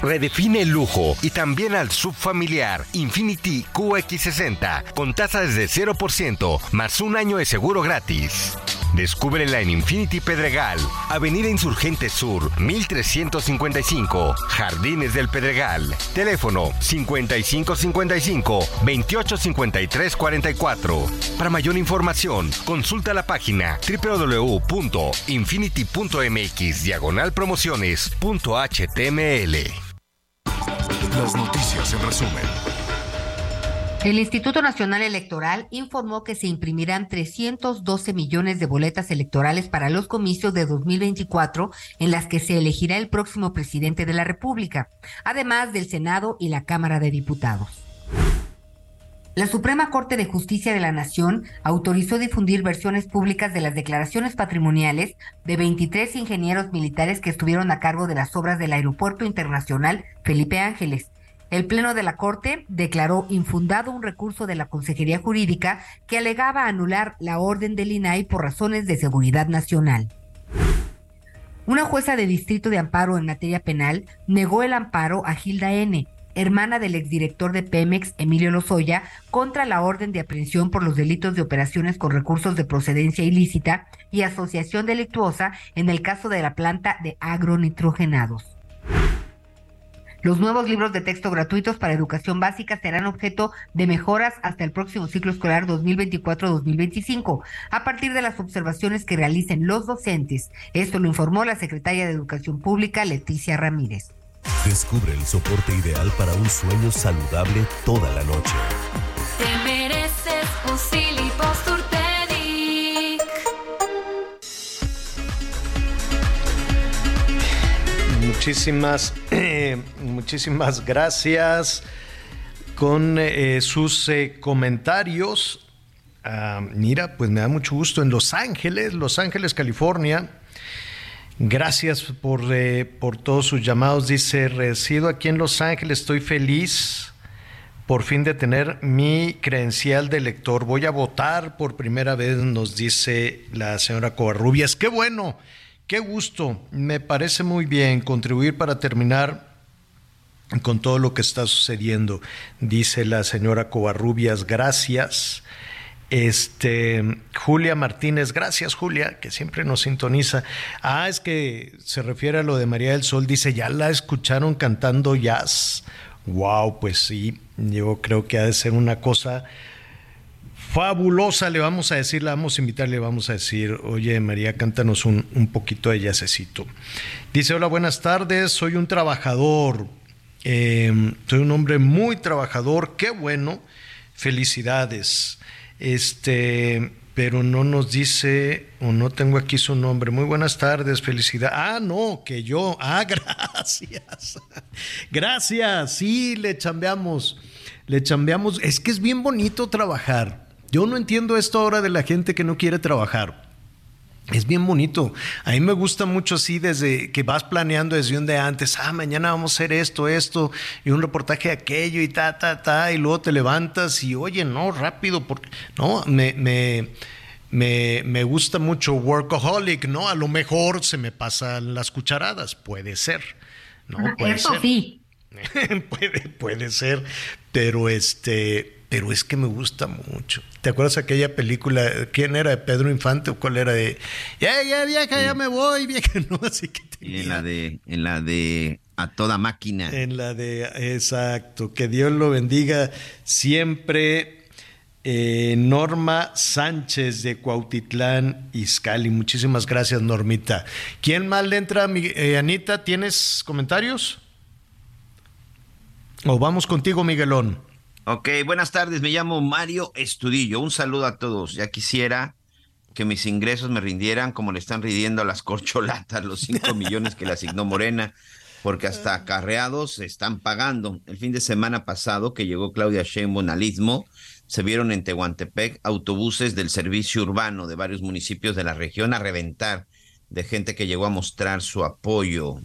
Redefine el lujo y también al subfamiliar Infinity QX60 con tasa desde 0% más un año de seguro gratis. Descúbrela en Infinity Pedregal, Avenida Insurgente Sur, 1355, Jardines del Pedregal. Teléfono 5555-285344. Para mayor información, consulta la página www.infinity.mx diagonal promociones.html. Las noticias en resumen. El Instituto Nacional Electoral informó que se imprimirán 312 millones de boletas electorales para los comicios de 2024 en las que se elegirá el próximo presidente de la República, además del Senado y la Cámara de Diputados. La Suprema Corte de Justicia de la Nación autorizó difundir versiones públicas de las declaraciones patrimoniales de 23 ingenieros militares que estuvieron a cargo de las obras del Aeropuerto Internacional Felipe Ángeles. El Pleno de la Corte declaró infundado un recurso de la Consejería Jurídica que alegaba anular la orden del INAI por razones de seguridad nacional. Una jueza de distrito de amparo en materia penal negó el amparo a Gilda N., hermana del exdirector de Pemex, Emilio Lozoya, contra la orden de aprehensión por los delitos de operaciones con recursos de procedencia ilícita y asociación delictuosa en el caso de la planta de agronitrogenados. Los nuevos libros de texto gratuitos para educación básica serán objeto de mejoras hasta el próximo ciclo escolar 2024-2025, a partir de las observaciones que realicen los docentes. Esto lo informó la secretaria de Educación Pública, Leticia Ramírez. Descubre el soporte ideal para un sueño saludable toda la noche. Te mereces un Muchísimas, eh, muchísimas gracias con eh, sus eh, comentarios. Ah, mira, pues me da mucho gusto en Los Ángeles, Los Ángeles, California. Gracias por, por todos sus llamados. Dice, resido aquí en Los Ángeles, estoy feliz por fin de tener mi credencial de lector. Voy a votar por primera vez, nos dice la señora Covarrubias. Qué bueno, qué gusto. Me parece muy bien contribuir para terminar con todo lo que está sucediendo, dice la señora Covarrubias. Gracias. Este, Julia Martínez, gracias Julia, que siempre nos sintoniza. Ah, es que se refiere a lo de María del Sol, dice, ya la escucharon cantando jazz. Wow, pues sí, yo creo que ha de ser una cosa fabulosa, le vamos a decir, la vamos a invitar, le vamos a decir, oye María, cántanos un, un poquito de jazzecito. Dice, hola, buenas tardes, soy un trabajador, eh, soy un hombre muy trabajador, qué bueno, felicidades. Este, pero no nos dice, o no tengo aquí su nombre. Muy buenas tardes, felicidad. Ah, no, que yo. Ah, gracias. Gracias, sí, le chambeamos. Le chambeamos. Es que es bien bonito trabajar. Yo no entiendo esto ahora de la gente que no quiere trabajar. Es bien bonito. A mí me gusta mucho así desde que vas planeando desde un día antes. Ah, mañana vamos a hacer esto, esto, y un reportaje de aquello, y ta, ta, ta, y luego te levantas y oye, no, rápido, porque no, me, me, me, me gusta mucho workaholic, ¿no? A lo mejor se me pasan las cucharadas, puede ser. ¿no? Puede Eso ser. sí. puede, puede ser, pero este, pero es que me gusta mucho. ¿Te acuerdas aquella película? ¿Quién era de Pedro Infante o cuál era de? Ya, ya, vieja, ya me voy, vieja, no, así que En la de, en la de a toda máquina. en la de, exacto, que Dios lo bendiga siempre. eh, Norma Sánchez de Cuautitlán, Izcalli. Muchísimas gracias, Normita. ¿Quién más le entra? Mi- eh, Anita, ¿tienes comentarios? O vamos contigo, Miguelón. Ok, buenas tardes, me llamo Mario Estudillo. Un saludo a todos. Ya quisiera que mis ingresos me rindieran como le están rindiendo a las corcholatas los 5 millones que le asignó Morena, porque hasta acarreados se están pagando. El fin de semana pasado que llegó Claudia Sheinbaum al Istmo, se vieron en Tehuantepec autobuses del servicio urbano de varios municipios de la región a reventar de gente que llegó a mostrar su apoyo.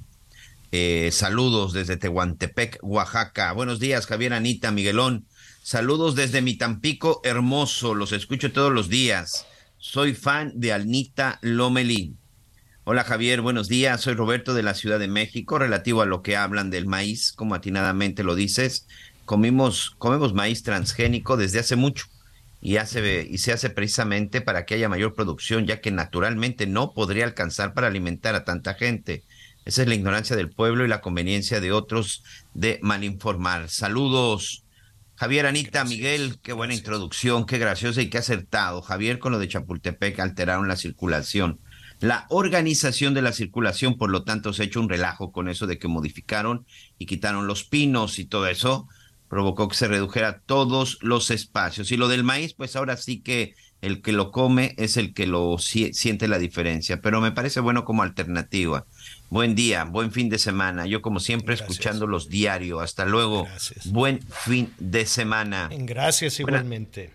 Eh, saludos desde Tehuantepec, Oaxaca. Buenos días, Javier Anita, Miguelón. Saludos desde mi Tampico hermoso. Los escucho todos los días. Soy fan de Anita Lomelí. Hola Javier, buenos días. Soy Roberto de la Ciudad de México. Relativo a lo que hablan del maíz, como atinadamente lo dices, comimos, comemos maíz transgénico desde hace mucho y, hace, y se hace precisamente para que haya mayor producción, ya que naturalmente no podría alcanzar para alimentar a tanta gente. Esa es la ignorancia del pueblo y la conveniencia de otros de malinformar. Saludos. Javier, Anita, Miguel, qué buena introducción, qué graciosa y qué acertado. Javier, con lo de Chapultepec alteraron la circulación. La organización de la circulación, por lo tanto, se ha hecho un relajo con eso de que modificaron y quitaron los pinos y todo eso, provocó que se redujera todos los espacios. Y lo del maíz, pues ahora sí que el que lo come es el que lo si- siente la diferencia, pero me parece bueno como alternativa. Buen día, buen fin de semana. Yo como siempre escuchando los diarios. Hasta luego. Buen fin de semana. Gracias Buena- igualmente.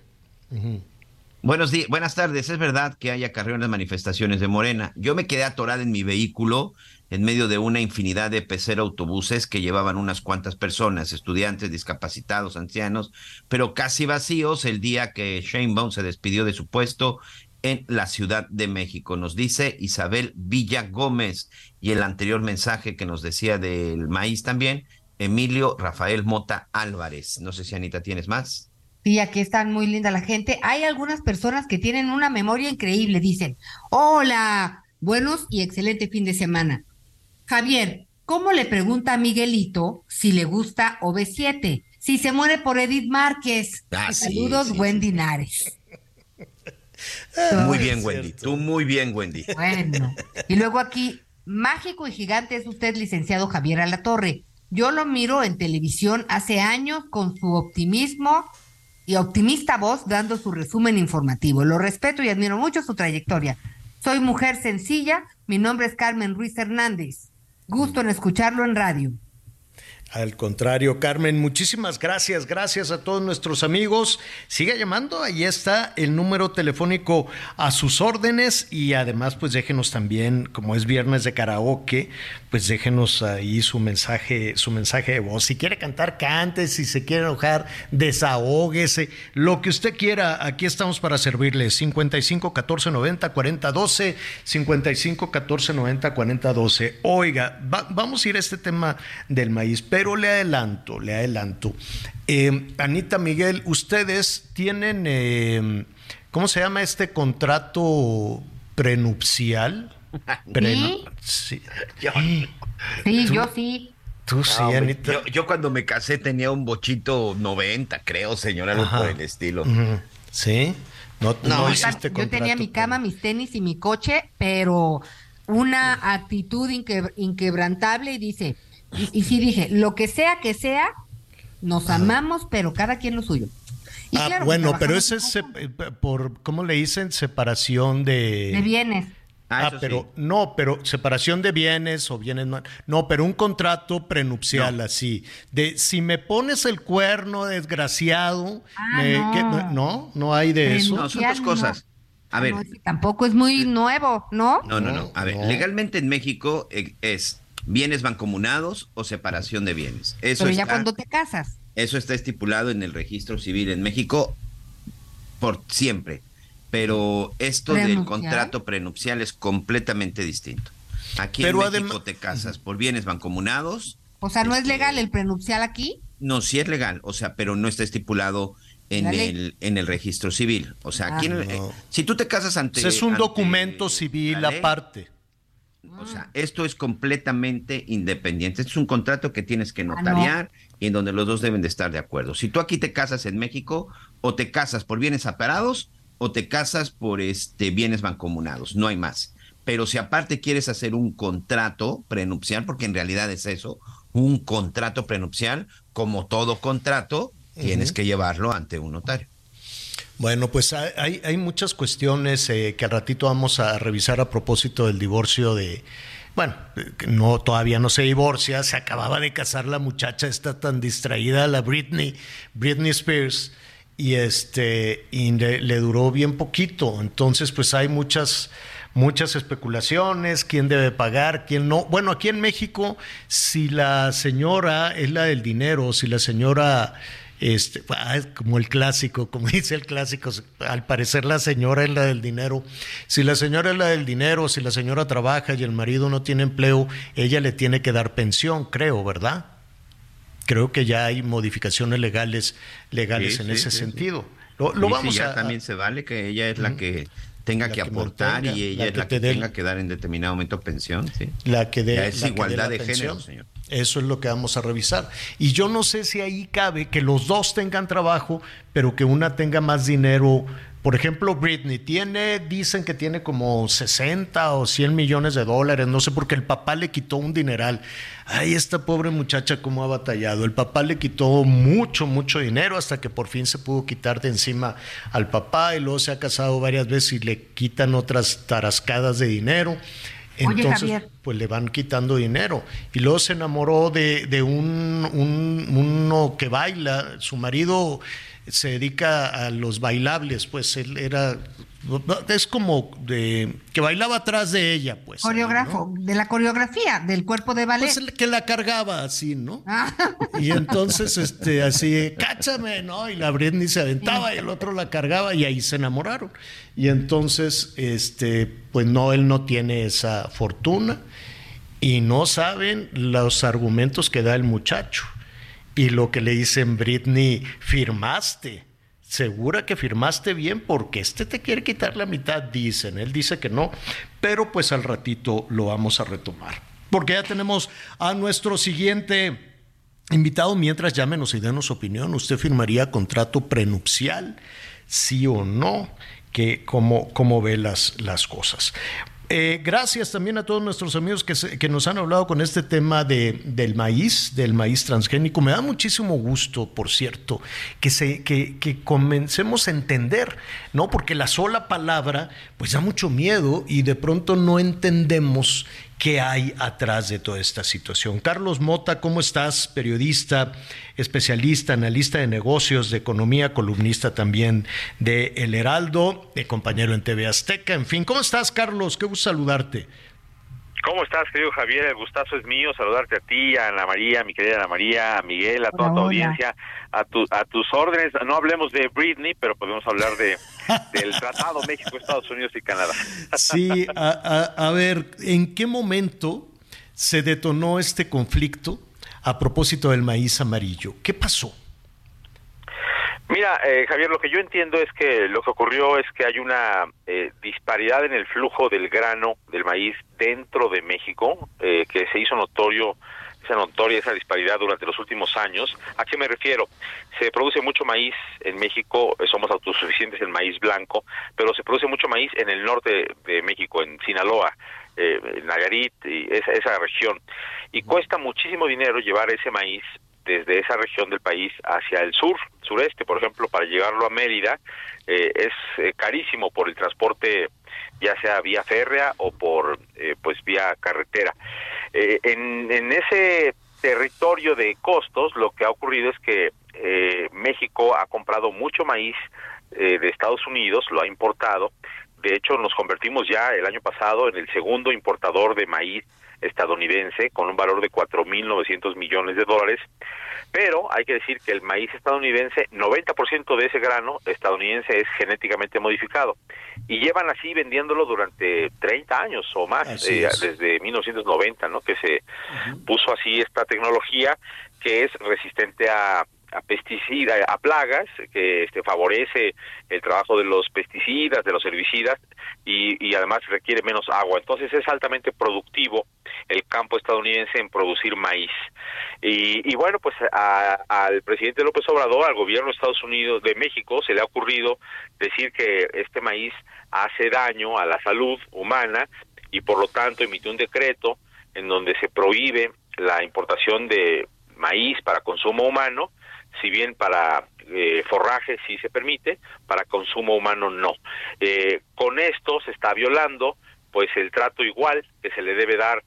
Buenos días, buenas tardes. Es verdad que hay acarreo en las manifestaciones de Morena. Yo me quedé atorada en mi vehículo en medio de una infinidad de pecero autobuses que llevaban unas cuantas personas, estudiantes, discapacitados, ancianos, pero casi vacíos el día que Sheinbaum se despidió de su puesto en la Ciudad de México. Nos dice Isabel Villa Gómez y el anterior mensaje que nos decía del maíz también, Emilio Rafael Mota Álvarez. No sé si Anita tienes más. Sí, aquí están muy linda la gente. Hay algunas personas que tienen una memoria increíble. Dicen, hola, buenos y excelente fin de semana. Javier, ¿cómo le pregunta a Miguelito si le gusta OV7? Si se muere por Edith Márquez. Ah, sí, Saludos, sí, Wendy Nares. Muy bien, Wendy. Tú muy bien, Wendy. Bueno. Y luego aquí, mágico y gigante es usted, licenciado Javier Alatorre. Yo lo miro en televisión hace años con su optimismo y optimista voz dando su resumen informativo. Lo respeto y admiro mucho su trayectoria. Soy mujer sencilla, mi nombre es Carmen Ruiz Hernández. Gusto en escucharlo en radio. Al contrario, Carmen, muchísimas gracias, gracias a todos nuestros amigos. Siga llamando, ahí está el número telefónico a sus órdenes y además pues déjenos también, como es viernes de karaoke, pues déjenos ahí su mensaje, su mensaje de voz. Si quiere cantar, cante, si se quiere enojar, desahóguese, lo que usted quiera, aquí estamos para servirle. 55 14 90 40 12, 55 14 90 40 12. Oiga, va- vamos a ir a este tema del maíz, pero le adelanto, le adelanto. Eh, Anita Miguel, ustedes tienen, eh, ¿cómo se llama este contrato prenupcial? Prenu- sí. Sí, yo sí. Tú sí, Anita. Yo, yo cuando me casé tenía un bochito 90, creo, señor, algo por el estilo. ¿Sí? No, no, Yo hiciste yo tenía mi cama, mis tenis y mi coche, pero una actitud inque- inquebrantable y dice, y, y sí dije, lo que sea que sea, nos amamos, pero cada quien lo suyo. Y Ah, claro, bueno, pero ese es eh, por, ¿cómo le dicen? Separación de... de bienes. Ah, pero no, pero separación de bienes o bienes no, no, pero un contrato prenupcial así, de si me pones el cuerno desgraciado, Ah, me- no. no, no, hay de eso. No, son dos cosas. A ver, No, ese tampoco es muy nuevo, ¿no? No, no, no. A ver, legalmente en México eh, es bienes mancomunados o separación de bienes. Eso Pero ya está, cuando te casas. eso está estipulado en el registro civil en México por siempre. Pero esto del contrato prenupcial es completamente distinto. Aquí Pero en México te casas por bienes mancomunados. O sea, ¿no es Este, legal el prenupcial aquí? No, sí es legal, o sea, pero no está estipulado en el, en el registro civil. O sea, aquí Ah. en el- eh, si tú te casas ante... Es un ante documento civil aparte. O sea, esto es completamente independiente. Esto es un contrato que tienes que Ah, no. notariar y en donde los dos deben de estar de acuerdo. Si tú aquí te casas en México, o te casas por bienes separados o te casas por este bienes mancomunados, no hay más. Pero si aparte quieres hacer un contrato prenupcial, porque en realidad es eso, un contrato prenupcial, como todo contrato, tienes que llevarlo ante un notario. Bueno, pues hay, hay- muchas cuestiones eh, que al ratito vamos a revisar a propósito del divorcio de... Bueno, eh, no todavía no se divorcia, se acababa de casar la muchacha, está tan distraída, la Britney, Britney Spears, y este y le, le duró bien poquito. Entonces, pues hay muchas muchas especulaciones, quién debe pagar, quién no. Bueno, aquí en México, si la señora es la del dinero, si la señora este, ah, como el clásico, como dice el clásico, al parecer la señora es la del dinero. Si la señora es la del dinero, si la señora trabaja y el marido no tiene empleo, ella le tiene que dar pensión, creo, ¿verdad? Creo que ya hay modificaciones legales legales Sí, en sí, ese sí, sentido. Lo, lo ya a también se vale que ella es la que tenga que que aportar mantenga, y ella la que la que tenga que dar en determinado momento pensión, sí. la que dé es la igualdad la de género, señor. Eso es lo que vamos a revisar. Y yo no sé si ahí cabe que los dos tengan trabajo, pero que una tenga más dinero. Por ejemplo, Britney tiene, dicen que tiene como 60 o 100 millones de dólares, no sé, porque el papá le quitó un dineral. Ay, esta pobre muchacha cómo ha batallado. El papá le quitó mucho, mucho dinero hasta que por fin se pudo quitar de encima al papá y luego se ha casado varias veces y le quitan otras tarascadas de dinero. Entonces, pues le van quitando dinero. Y luego se enamoró de, de un, un- uno que baila. Su marido se dedica a los bailables, pues él era. Es como de. que bailaba atrás de ella, pues. Coreógrafo, de la coreografía, del cuerpo de ballet. Pues el que la cargaba así, ¿no? Ah, Y entonces, este, así, cáchame, ¿no? Y la Britney se aventaba y el otro la cargaba y ahí se enamoraron. Y entonces, este, pues no, él no tiene esa fortuna y no saben los argumentos que da el muchacho. Y lo que le dicen, Britney, firmaste. Segura que firmaste bien porque este te quiere quitar la mitad, dicen. Él dice que no, pero pues al ratito lo vamos a retomar. Porque ya tenemos a nuestro siguiente invitado. Mientras llámenos y denos opinión, ¿usted firmaría contrato prenupcial? ¿Sí o no? Que, ¿Cómo, cómo ve las, las cosas? Eh, gracias también a todos nuestros amigos que, se- que nos han hablado con este tema de, del maíz, del maíz transgénico. Me da muchísimo gusto, por cierto, que, se, que, que comencemos a entender, ¿no? Porque la sola palabra, pues da mucho miedo y de pronto no entendemos qué hay atrás de toda esta situación. Carlos Mota, ¿cómo estás? Periodista, especialista, analista de negocios, de economía, columnista también de El Heraldo, de compañero en TV Azteca, en fin. ¿Cómo estás, Carlos? Qué gusto saludarte. ¿Cómo estás, querido Javier? El gustazo es mío saludarte a ti, a Ana María, mi querida Ana María, a Miguel, a toda Hola, tu hola. audiencia, a, tu, a tus órdenes. No hablemos de Britney, pero podemos hablar de del Tratado México, Estados Unidos y Canadá. Sí, a, a- a ver, ¿en qué momento se detonó este conflicto a propósito del maíz amarillo? ¿Qué pasó? Mira, eh, Javier, lo que yo entiendo es que lo que ocurrió es que hay una eh, disparidad en el flujo del grano, del maíz, dentro de México, eh, que se hizo notorio, se notoria esa disparidad durante los últimos años. ¿A qué me refiero? Se produce mucho maíz en México, eh, somos autosuficientes en maíz blanco, pero se produce mucho maíz en el norte de México, en Sinaloa, eh, en Nayarit, y esa, esa región. Y cuesta muchísimo dinero llevar ese maíz desde esa región del país hacia el sur, sureste, por ejemplo, para llegarlo a Mérida eh, es eh, carísimo por el transporte ya sea vía férrea o por eh, pues vía carretera. Eh, en, en ese territorio de costos lo que ha ocurrido es que México ha comprado mucho maíz de Estados Unidos, lo ha importado. De hecho, nos convertimos ya el año pasado en el segundo importador de maíz estadounidense con un valor de 4.900 millones de dólares. Pero hay que decir que el maíz estadounidense, 90% de ese grano estadounidense es genéticamente modificado. Y llevan así vendiéndolo durante 30 años o más, eh, es. desde 1990, ¿no? Que se puso así esta tecnología que es resistente a a pesticidas, a plagas, que este, favorece el trabajo de los pesticidas, de los herbicidas y, además requiere menos agua. Entonces es altamente productivo el campo estadounidense en producir maíz. Y, y bueno, pues al presidente López Obrador, al gobierno de Estados Unidos, de México, se le ha ocurrido decir que este maíz hace daño a la salud humana y por lo tanto emitió un decreto en donde se prohíbe la importación de maíz para consumo humano, si bien para eh, forraje sí se permite, para consumo humano no. Eh, con esto se está violando pues el trato igual que se le debe dar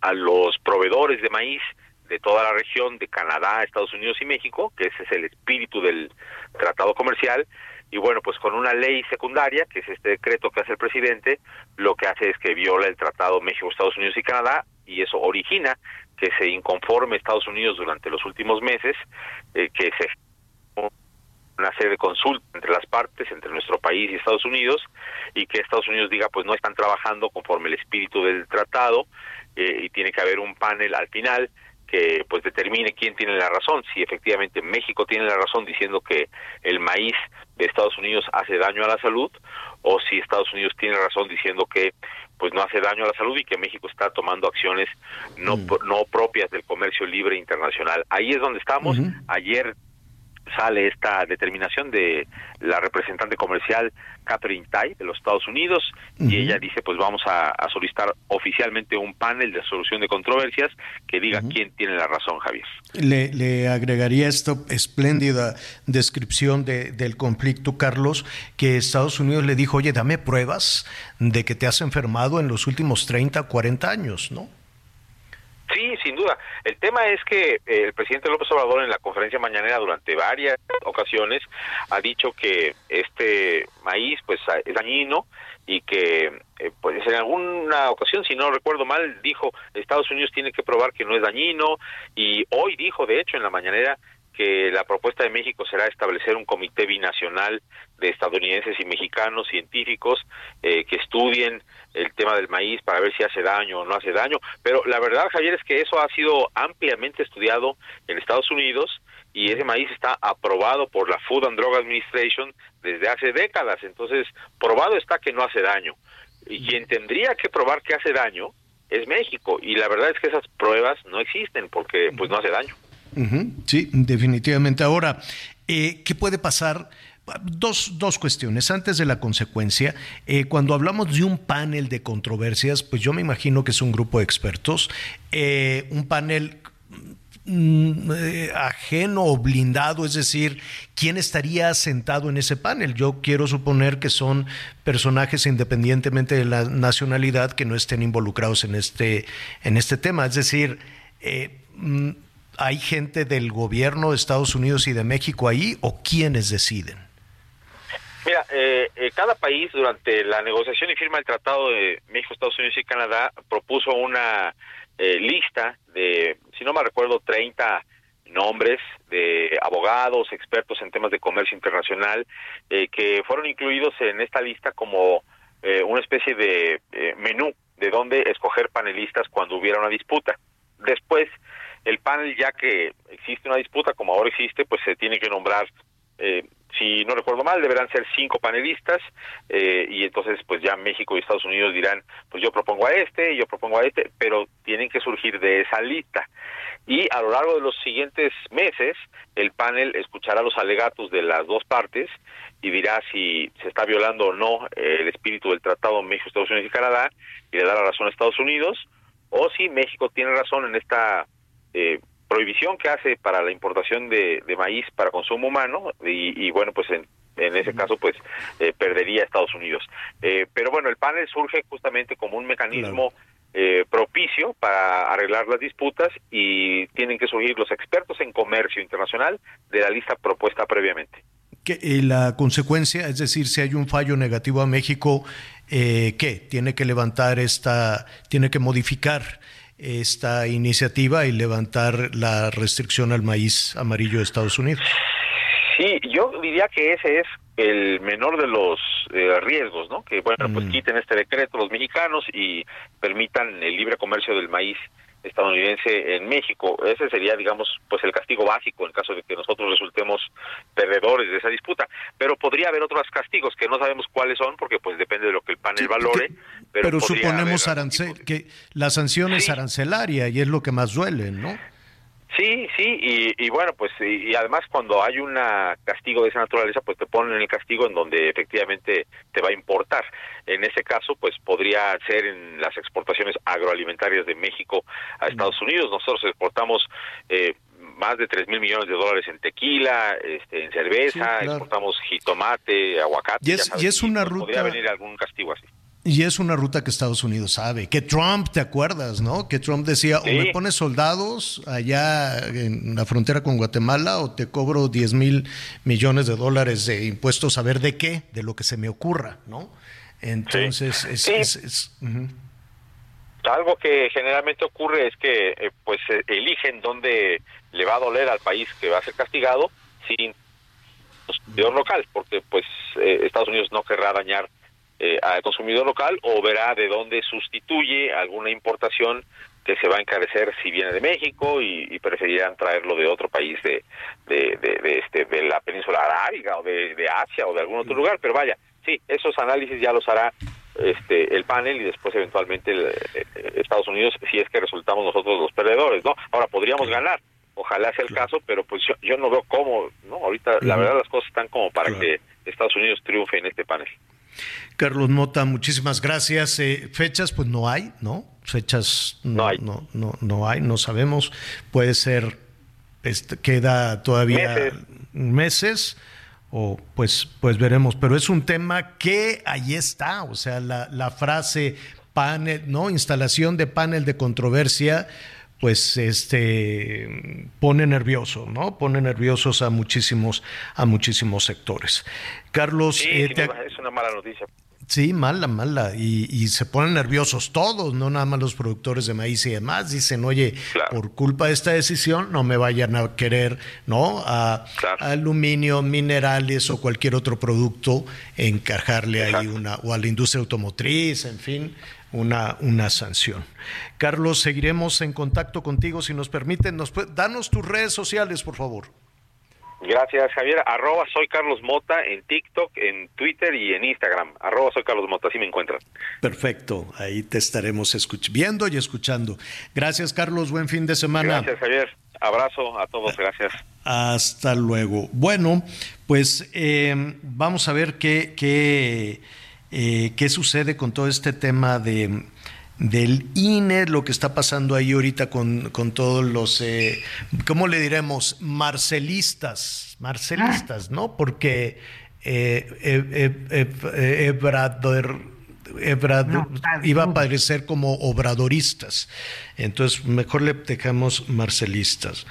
a los proveedores de maíz de toda la región de Canadá, Estados Unidos y México, que ese es el espíritu del tratado comercial, y bueno, pues con una ley secundaria, que es este decreto que hace el presidente, lo que hace es que viola el tratado México, Estados Unidos y Canadá, y eso origina que se inconforme Estados Unidos durante los últimos meses, eh, que se una serie de consultas entre las partes, entre nuestro país y Estados Unidos, y que Estados Unidos diga, pues no están trabajando conforme el espíritu del tratado, eh, y tiene que haber un panel al final que pues determine quién tiene la razón, si efectivamente México tiene la razón diciendo que el maíz de Estados Unidos hace daño a la salud, o si Estados Unidos tiene razón diciendo que pues no hace daño a la salud y que México está tomando acciones no pro- no propias del comercio libre internacional. Ahí es donde estamos. Ayer sale esta determinación de la representante comercial Catherine Tai de los Estados Unidos y ella dice pues vamos a, a solicitar oficialmente un panel de solución de controversias que diga quién tiene la razón Javier. Le, le agregaría esta espléndida descripción de- del conflicto, Carlos, que Estados Unidos le dijo, oye, dame pruebas de que te has enfermado en los últimos 30, 40 años, ¿no? Sí, sin duda. El tema es que eh, el presidente López Obrador en la conferencia mañanera durante varias ocasiones ha dicho que este maíz pues es dañino y que eh, pues en alguna ocasión, si no recuerdo mal, dijo Estados Unidos tiene que probar que no es dañino y hoy dijo de hecho en la mañanera que la propuesta de México será establecer un comité binacional de estadounidenses y mexicanos científicos eh, que estudien el tema del maíz para ver si hace daño o no hace daño. Pero la verdad, Javier, es que eso ha sido ampliamente estudiado en Estados Unidos y ese maíz está aprobado por la Food and Drug Administration desde hace décadas. Entonces, probado está que no hace daño. Y quien tendría que probar que hace daño es México. Y la verdad es que esas pruebas no existen porque pues no hace daño. Sí, definitivamente. Ahora, eh, ¿qué puede pasar? Dos, dos cuestiones. Antes de la consecuencia, eh, cuando hablamos de un panel de controversias, pues yo me imagino que es un grupo de expertos, eh, un panel mm, ajeno o blindado, es decir, ¿quién estaría sentado en ese panel? Yo quiero suponer que son personajes independientemente de la nacionalidad que no estén involucrados en este, en este tema. Es decir, mm, ¿hay gente del gobierno de Estados Unidos y de México ahí o quiénes deciden? Mira, eh, eh, cada país durante la negociación y firma del Tratado de México, Estados Unidos y Canadá propuso una eh, lista de, si no me recuerdo, 30 nombres de abogados, expertos en temas de comercio internacional, eh, que fueron incluidos en esta lista como eh, una especie de menú de dónde escoger panelistas cuando hubiera una disputa. Después, el panel, ya que existe una disputa, como ahora existe, pues se tiene que nombrar eh, si no recuerdo mal, deberán ser cinco panelistas eh, y entonces pues ya México y Estados Unidos dirán, pues yo propongo a este, yo propongo a este, pero tienen que surgir de esa lista. Y a lo largo de los siguientes meses, el panel escuchará los alegatos de las dos partes y dirá si se está violando o no eh, el espíritu del Tratado México, Estados Unidos y Canadá y le da la razón a Estados Unidos, o si México tiene razón en esta eh, prohibición que hace para la importación de, de maíz para consumo humano y, y bueno, pues en, en ese caso pues eh, perdería Estados Unidos. Eh, pero bueno, el panel surge justamente como un mecanismo eh, propicio para arreglar las disputas y tienen que surgir los expertos en comercio internacional de la lista propuesta previamente. Y la consecuencia, es decir, si hay un fallo negativo a México, eh, ¿qué? Tiene que levantar esta, tiene que modificar esta iniciativa y levantar la restricción al maíz amarillo de Estados Unidos. Sí, yo diría que ese es el menor de los eh, riesgos, ¿no? Que bueno, pues quiten este decreto los mexicanos y permitan el libre comercio del maíz estadounidense en México. Ese sería, digamos, pues el castigo básico en caso de que nosotros resultemos perdedores de esa disputa. Pero podría haber otros castigos que no sabemos cuáles son porque pues depende de lo que el panel valore. pero Pero suponemos arancel, que la sanción es arancelaria y es lo que más duele, ¿no? Sí, sí, y, y bueno, pues y, y además cuando hay un castigo de esa naturaleza, pues te ponen el castigo en donde efectivamente te va a importar. En ese caso, pues podría ser en las exportaciones agroalimentarias de México a Estados Unidos. Nosotros exportamos eh, más de 3 mil millones de dólares en tequila, este, en cerveza, Sí, claro. exportamos jitomate, aguacate. Y es- ya sabes, y es una pues, Podría ruta- venir algún castigo así. Y es una ruta que Estados Unidos sabe, que Trump, ¿te acuerdas, no? Que Trump decía, Sí. o me pones soldados allá en la frontera con Guatemala o te cobro 10 mil millones de dólares de impuestos, a ver de qué, de lo que se me ocurra, ¿no? Entonces, es... Sí. es-. Algo que generalmente ocurre es que eh, pues eh, eligen dónde le va a doler al país que va a ser castigado sin consumidor local, porque pues eh, Estados Unidos no querrá dañar eh, al consumidor local o verá de dónde sustituye alguna importación que se va a encarecer si viene de México y, y preferirán traerlo de otro país de, de, de- de, este de la península arábiga o de, de Asia o de algún otro lugar, pero vaya, sí, esos análisis ya los hará este el panel y después eventualmente el, eh, Estados Unidos si es que resultamos nosotros los perdedores, ¿no? Ahora podríamos ganar, ojalá sea el caso, pero pues yo, yo no veo cómo, ¿no? Ahorita la verdad las cosas están como para que Estados Unidos triunfe en este panel. Carlos Mota, muchísimas gracias. Eh, fechas, pues no hay, ¿no? Fechas no, hay. No, no, no hay, no sabemos. Puede ser, este, queda todavía Meses. meses o pues, pues veremos. Pero es un tema que ahí está, o sea, la, la frase panel, ¿no? Instalación de panel de controversia pues este pone nervioso, ¿no? Pone nerviosos a muchísimos a muchísimos sectores. Carlos, Sí, eh, te- es una mala noticia. Sí, mala, mala. Y, y se ponen nerviosos todos, no nada más los productores de maíz y demás. Dicen, oye, por culpa de esta decisión no me vayan a querer, ¿no? A, a aluminio, minerales o cualquier otro producto, encajarle ahí una, o a la industria automotriz, en fin, una, una sanción. Carlos, seguiremos en contacto contigo si nos permiten. Nos, danos tus redes sociales, por favor. Gracias, Javier. Arroba soy Carlos Mota en TikTok, en Twitter y en Instagram. Arroba soy Carlos Mota, así me encuentran. Perfecto, ahí te estaremos escuch- viendo y escuchando. Gracias, Carlos. Buen fin de semana. Gracias, Javier. Abrazo a todos, gracias. Hasta luego. Bueno, pues eh, vamos a ver qué, qué, eh, qué sucede con todo este tema de del INE, lo que está pasando ahí ahorita con, con todos los, eh, ¿cómo le diremos? Marcelistas, marcelistas, ¿no? Porque eh, eh, eh, eh, eh, Ebrador- Ebrado- iba a parecer como obradoristas. Entonces, mejor le dejamos marcelistas.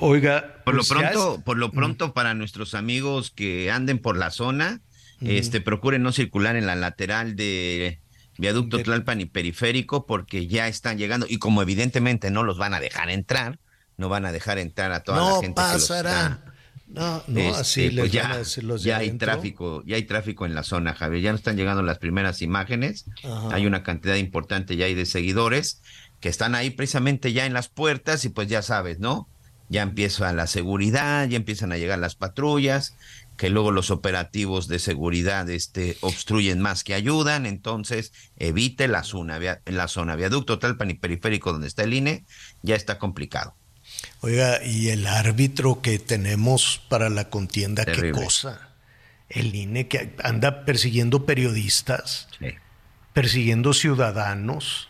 Oiga, Por lo pues pronto, por lo pronto para nuestros amigos que anden por la zona, Este procuren no circular en la lateral de viaducto Tlalpan y periférico porque ya están llegando y como evidentemente no los van a dejar entrar, no van a dejar entrar a toda no la gente que los pasarán. está No, no, este, así les pues ya, van a decir los ya hay tráfico, ya hay tráfico en la zona, Javier. Ya nos están llegando las primeras imágenes. Ajá. Hay una cantidad importante ya hay de seguidores que están ahí precisamente ya en las puertas y pues ya sabes, ¿no? Ya empieza la seguridad, ya empiezan a llegar las patrullas, que luego los operativos de seguridad este, obstruyen más que ayudan, entonces evite la zona, la zona viaducto, Talpan y periférico donde está el INE, ya está complicado. Oiga, y el árbitro que tenemos para la contienda, qué cosa. El INE que anda persiguiendo periodistas, persiguiendo ciudadanos.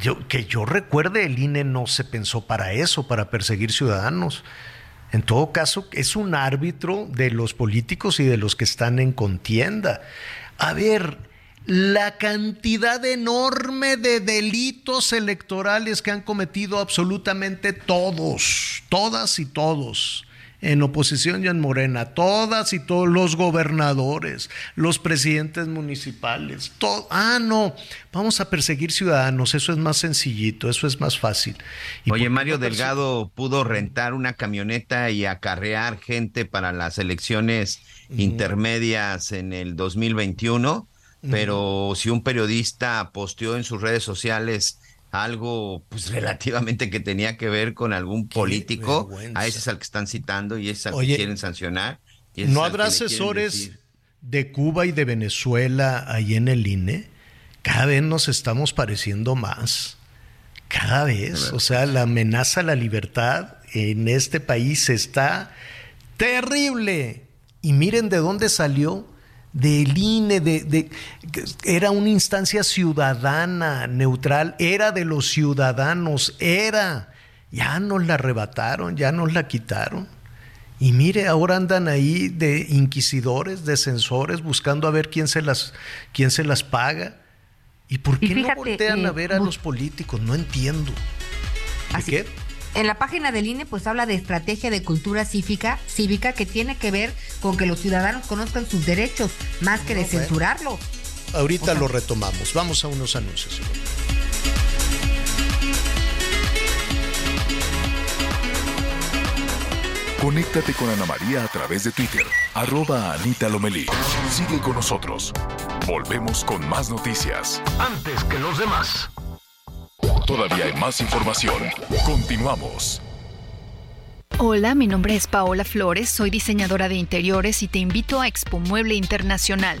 Yo, que yo recuerde, el INE no se pensó para eso, para perseguir ciudadanos. En todo caso, es un árbitro de los políticos y de los que están en contienda. A ver, la cantidad enorme de delitos electorales que han cometido absolutamente todos, todas y todos, en oposición y en Morena, todas y todos los gobernadores, los presidentes municipales, todo. Ah, no, vamos a perseguir ciudadanos, eso es más sencillito, eso es más fácil. ¿Y Oye, Mario Delgado pudo rentar una camioneta y acarrear gente para las elecciones intermedias en el 2021, pero si un periodista posteó en sus redes sociales algo pues relativamente que tenía que ver con algún político, a ese es al que están citando y ese es al Oye, que quieren sancionar. y ¿No habrá asesores de Cuba y de Venezuela ahí en el INE? Cada vez nos estamos pareciendo más. Cada vez. O sea, la amenaza a la libertad en este país está terrible. Y miren de dónde salió. Del INE, de, de- era una instancia ciudadana, neutral, era de los ciudadanos, era. Ya nos la arrebataron, ya nos la quitaron. Y mire, ahora andan ahí de inquisidores, de censores, buscando a ver quién se las, quién se las paga. ¿Y por Y qué fíjate, no voltean eh, a ver a los políticos? No entiendo. ¿De Así- qué? En la página del INE pues habla de estrategia de cultura cívica, cívica que tiene que ver con que los ciudadanos conozcan sus derechos, más que de No, bueno. censurarlos. Ahorita O sea- lo retomamos. Vamos a unos anuncios. Conéctate con Ana María a través de Twitter, arroba Anita Lomelí. Sigue con nosotros. Volvemos con más noticias. Antes que los demás. Todavía hay más información. Continuamos. Hola, mi nombre es Paola Flores, soy diseñadora de interiores y te invito a Expo Mueble Internacional,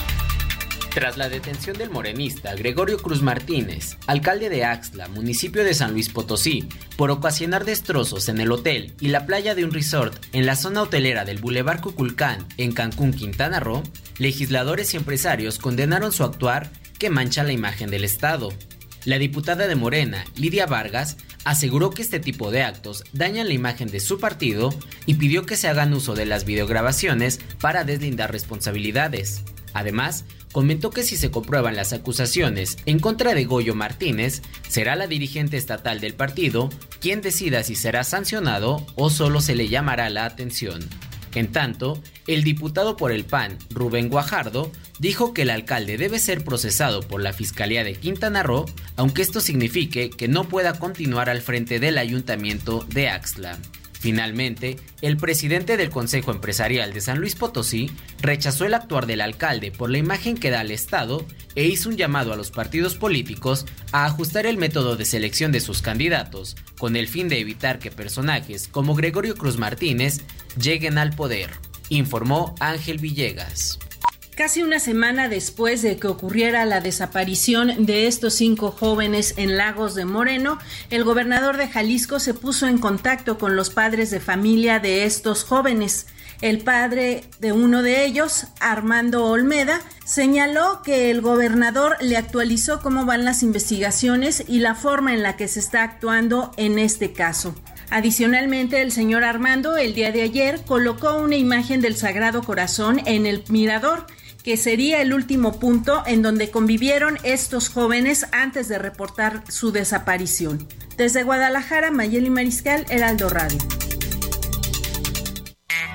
Tras la detención del morenista Gregorio Cruz Martínez, alcalde de Axtla, municipio de San Luis Potosí, por ocasionar destrozos en el hotel y la playa de un resort en la zona hotelera del Boulevard Cuculcán, en Cancún, Quintana Roo, legisladores y empresarios condenaron su actuar que mancha la imagen del Estado. La diputada de Morena, Lidia Vargas, aseguró que este tipo de actos dañan la imagen de su partido y pidió que se hagan uso de las videograbaciones para deslindar responsabilidades. Además, comentó que si se comprueban las acusaciones en contra de Goyo Martínez, será la dirigente estatal del partido quien decida si será sancionado o solo se le llamará la atención. En tanto, el diputado por el PAN, Rubén Guajardo, dijo que el alcalde debe ser procesado por la Fiscalía de Quintana Roo, aunque esto signifique que no pueda continuar al frente del ayuntamiento de Axtla. Finalmente, el presidente del Consejo Empresarial de San Luis Potosí rechazó el actuar del alcalde por la imagen que da al Estado e hizo un llamado a los partidos políticos a ajustar el método de selección de sus candidatos, con el fin de evitar que personajes como Gregorio Cruz Martínez lleguen al poder, informó Ángel Villegas. Casi una semana después de que ocurriera la desaparición de estos cinco jóvenes en Lagos de Moreno, el gobernador de Jalisco se puso en contacto con los padres de familia de estos jóvenes. El padre de uno de ellos, Armando Olmeda, señaló que el gobernador le actualizó cómo van las investigaciones y la forma en la que se está actuando en este caso. Adicionalmente, el señor Armando el día de ayer colocó una imagen del Sagrado Corazón en el mirador, que sería el último punto en donde convivieron estos jóvenes antes de reportar su desaparición. Desde Guadalajara, Mayeli Mariscal, Heraldo Radio.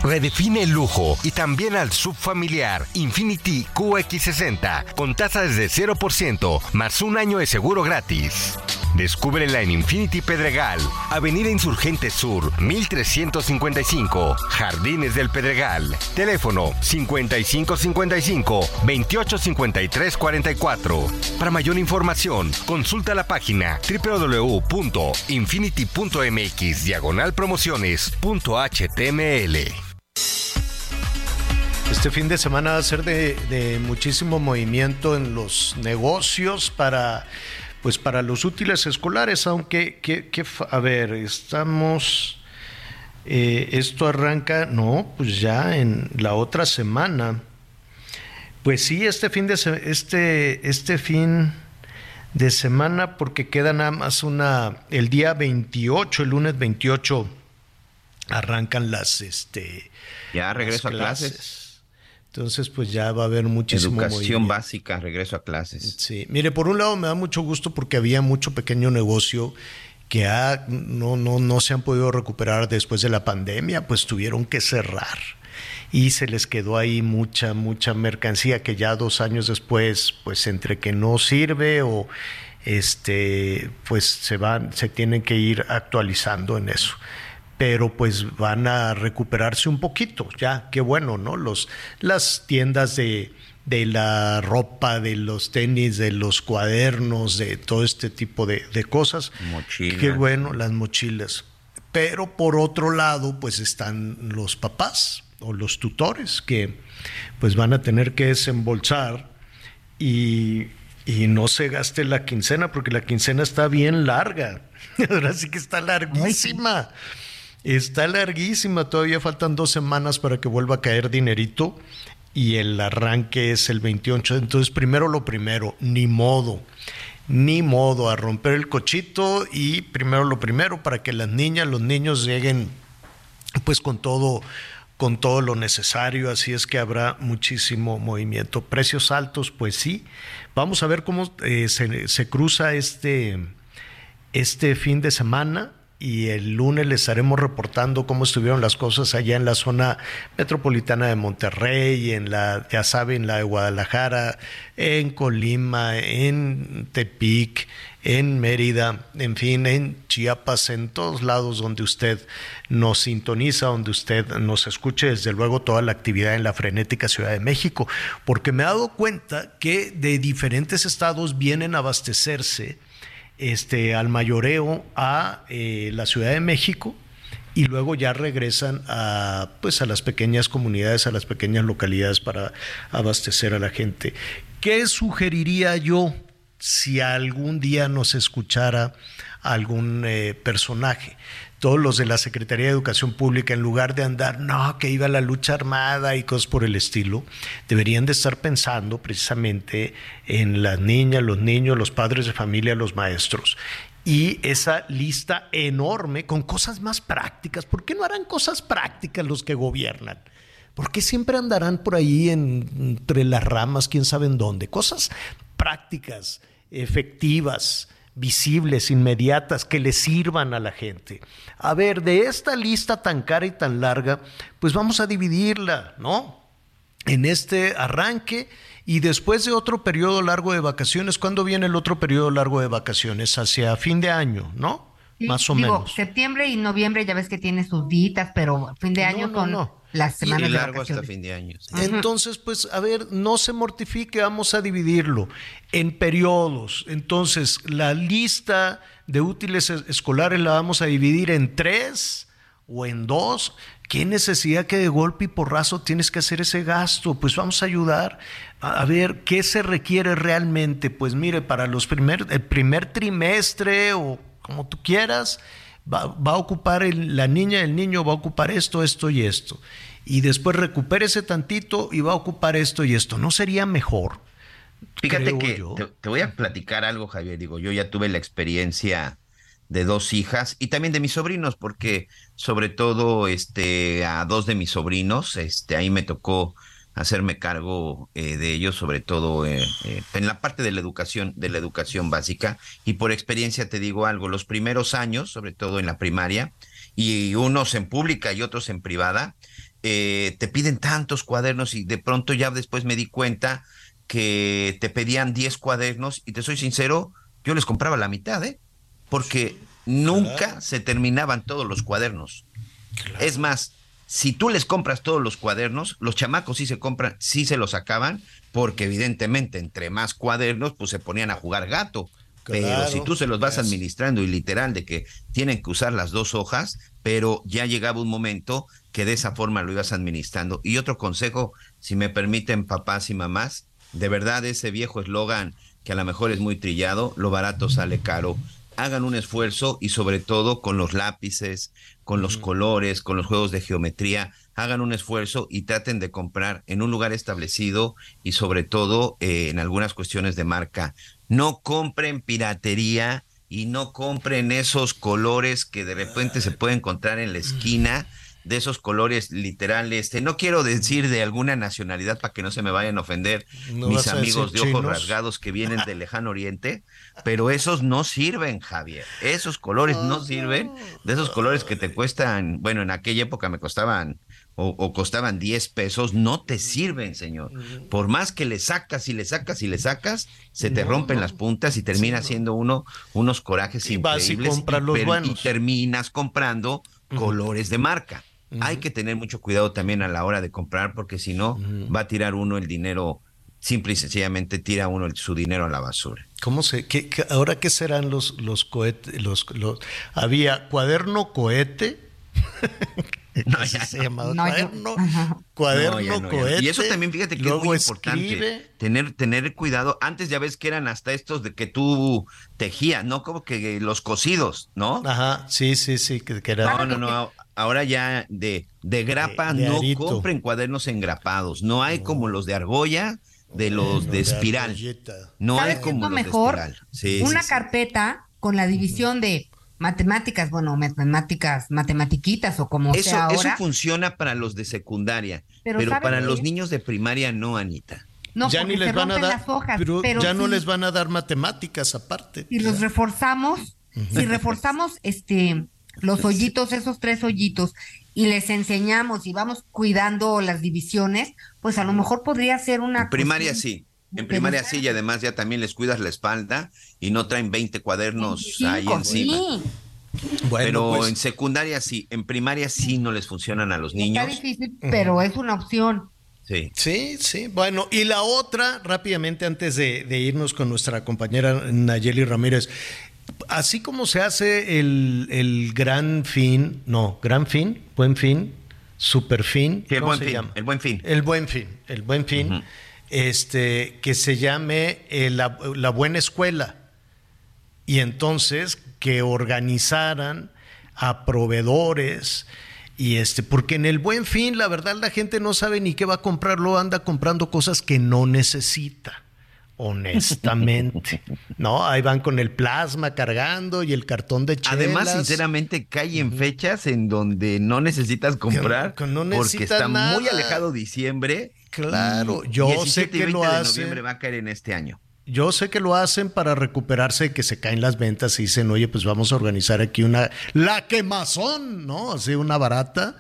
Redefine el lujo y también al subfamiliar Infinity QX60 con tasa desde 0% más un año de seguro gratis. Descúbrela en Infinity Pedregal, Avenida Insurgente Sur, 1355, Jardines del Pedregal. Teléfono 5555-285344. Para mayor información, consulta la página www.infinity.mx diagonal promociones.html. Este fin de semana va a ser de, de muchísimo movimiento en los negocios para, pues para los útiles escolares, aunque, que, que a ver, estamos, eh, esto arranca, no, pues ya en la otra semana. Pues sí, este fin de este, este fin de semana, porque queda nada más una, el día 28, el lunes 28, arrancan las, este, Ya regreso a las clases. Entonces, pues ya va a haber muchísimo Educación movimiento. básica, regreso a clases. Sí, mire, por un lado me da mucho gusto porque había mucho pequeño negocio que ha- no, no, no se han podido recuperar después de la pandemia, pues tuvieron que cerrar. Y se les quedó ahí mucha, mucha mercancía que ya dos años después, pues entre que no sirve o este, pues se van, se tienen que ir actualizando en eso pero pues van a recuperarse un poquito, ya, qué bueno, ¿no? Los, las tiendas de, de la ropa, de los tenis, de los cuadernos, de todo este tipo de, de cosas. Mochilas. Qué bueno, las mochilas. Pero por otro lado, pues están los papás o los tutores que pues van a tener que desembolsar y, y no se gaste la quincena porque la quincena está bien larga. Ahora sí que está larguísima. Está larguísima, todavía faltan dos semanas para que vuelva a caer dinerito y el arranque es el 28. Entonces, primero lo primero, ni modo, ni modo a romper el cochito y primero lo primero para que las niñas, los niños lleguen pues con todo con todo lo necesario, así es que habrá muchísimo movimiento. Precios altos, pues sí. Vamos a ver cómo eh, se, se cruza este, este fin de semana y el lunes les estaremos reportando cómo estuvieron las cosas allá en la zona metropolitana de Monterrey, en la, ya saben, la de Guadalajara, en Colima, en Tepic, en Mérida, en fin, en Chiapas, en todos lados donde usted nos sintoniza, donde usted nos escuche, desde luego toda la actividad en la frenética Ciudad de México, porque me he dado cuenta que de diferentes estados vienen a abastecerse este, al mayoreo a eh, la Ciudad de México y luego ya regresan a, pues, a las pequeñas comunidades, a las pequeñas localidades para abastecer a la gente. ¿Qué sugeriría yo si algún día nos escuchara algún eh, personaje? Todos los de la Secretaría de Educación Pública, en lugar de andar, no, que iba la lucha armada y cosas por el estilo, deberían de estar pensando precisamente en las niñas, los niños, los padres de familia, los maestros. Y esa lista enorme con cosas más prácticas. ¿Por qué no harán cosas prácticas los que gobiernan? ¿Por qué siempre andarán por ahí en- entre las ramas, quién sabe en dónde? Cosas prácticas, efectivas, visibles, inmediatas, que le sirvan a la gente. A ver, de esta lista tan cara y tan larga, pues vamos a dividirla, ¿no? En este arranque y después de otro periodo largo de vacaciones, ¿cuándo viene el otro periodo largo de vacaciones? Hacia fin de año, ¿no? Sí, Más o digo, menos. septiembre y noviembre ya ves que tiene sus ditas, pero fin de año no, con no. Las Y semanas de largo hasta fin de año. sí. Entonces, pues, a ver, no se mortifique, vamos a dividirlo en periodos. Entonces, la lista de útiles es- escolares la vamos a dividir en tres o en dos. ¿Qué necesidad que de golpe y porrazo tienes que hacer ese gasto? Pues vamos a ayudar a, a ver qué se requiere realmente. Pues mire, para los primer, el primer trimestre o como tú quieras, va, va a ocupar el- la niña, el niño va a ocupar esto, esto y esto. Y después recupérese tantito y va a ocupar esto y esto. ¿No sería mejor? Fíjate que te, te voy a platicar algo, Javier. Digo, yo ya tuve la experiencia de dos hijas y también de mis sobrinos, porque sobre todo este, a dos de mis sobrinos, este, ahí me tocó hacerme cargo eh, de ellos, sobre todo eh, eh, en la parte de la educación, de la educación básica. Y por experiencia te digo algo, los primeros años, sobre todo en la primaria, y unos en pública y otros en privada, eh, te piden tantos cuadernos y de pronto ya después me di cuenta que te pedían 10 cuadernos y te soy sincero, yo les compraba la mitad, ¿eh? porque nunca se terminaban todos los cuadernos. Es más, si tú les compras todos los cuadernos, los chamacos sí se compran, sí se los acaban, porque evidentemente entre más cuadernos, pues se ponían a jugar gato. Pero Claro, si tú se los vas administrando y literal de que tienen que usar las dos hojas, pero ya llegaba un momento que de esa forma lo ibas administrando. Y otro consejo, si me permiten papás y mamás, de verdad ese viejo eslogan que a lo mejor es muy trillado, lo barato sale caro. Hagan un esfuerzo y sobre todo con los lápices, con los colores, con los juegos de geometría, hagan un esfuerzo y traten de comprar en un lugar establecido y sobre todo eh, en algunas cuestiones de marca. No compren piratería y no compren esos colores que de repente se puede encontrar en la esquina, de esos colores literales. Este, no quiero decir de alguna nacionalidad para que no se me vayan a ofender ¿No mis amigos de ojos chinos? rasgados que vienen del lejano oriente, pero esos no sirven, Javier. Esos colores no sirven, de esos colores que te cuestan, bueno, en aquella época me costaban o, o costaban 10 pesos, no te sirven, señor. Por más que le sacas y le sacas y le sacas, se te No, rompen no. las puntas y termina siendo uno unos corajes Y vas y increíbles compras los per- buenos. y terminas comprando colores de marca. Hay que tener mucho cuidado también a la hora de comprar porque si no va a tirar uno el dinero simple y sencillamente tira uno el- su dinero a la basura. ¿Cómo se, qué, qué- ahora qué serán los, los cohetes? Los, los, había cuaderno cohete. Así se llamaba No, yo- cuaderno, cuaderno No, ya no, ya no. cohete. Y eso también fíjate que es muy importante. Tener, tener cuidado. Antes ya ves que eran hasta estos de que tú tejías, ¿no? Como que los cosidos, ¿no? Ajá, sí, sí, sí, que, que era. No, no, no. Ahora ya de, de grapa, De- de no arito. compren cuadernos engrapados. No hay como los de argolla, de los de espiral. No hay ¿Sabes qué es como lo los mejor? de espiral. Sí, Una sí, sí. carpeta con la división de matemáticas, bueno, matemáticas, matematiquitas o como Eso, sea eso ahora. funciona para los de secundaria, Pero pero, ¿saben para qué? los niños de primaria no, Anita. No, ya porque ni les van a dar, las hojas, pero, pero ya no les van a dar matemáticas aparte. si los reforzamos, si reforzamos este los hoyitos, esos tres hoyitos, y les enseñamos y vamos cuidando las divisiones, pues a lo mejor podría ser una En primaria cuestión- sí. En primaria sí, y además ya también les cuidas la espalda y no traen 20 cuadernos ahí 25, encima. sí. Bueno, Pero pues- en secundaria sí, en primaria sí no les funcionan a los Está niños. difícil, pero es una opción. Sí. Sí, sí. Bueno, y la otra, rápidamente antes de, de irnos con nuestra compañera Nayeli Ramírez, así como se hace el, el gran fin, no, gran fin, buen fin, super fin, Sí, el ¿cómo buen se fin, llama? el buen fin. El buen fin, el buen fin, este, que se llame eh, la, la buena escuela. Y entonces que organizaran a proveedores y este, porque en el buen fin, la verdad, la gente no sabe ni qué va a comprar, lo anda comprando cosas que no necesita. Honestamente, ¿no? Ahí van con el plasma cargando y el cartón de chelas. Además, sinceramente, cae en fechas en donde no necesitas comprar que no porque está muy alejado diciembre. Claro, y yo 17 sé y que 20 lo de hacen. noviembre va a caer en este año. Yo sé que lo hacen para recuperarse de que se caen las ventas y dicen, oye, pues vamos a organizar aquí una, la quemazón, ¿no? Así una barata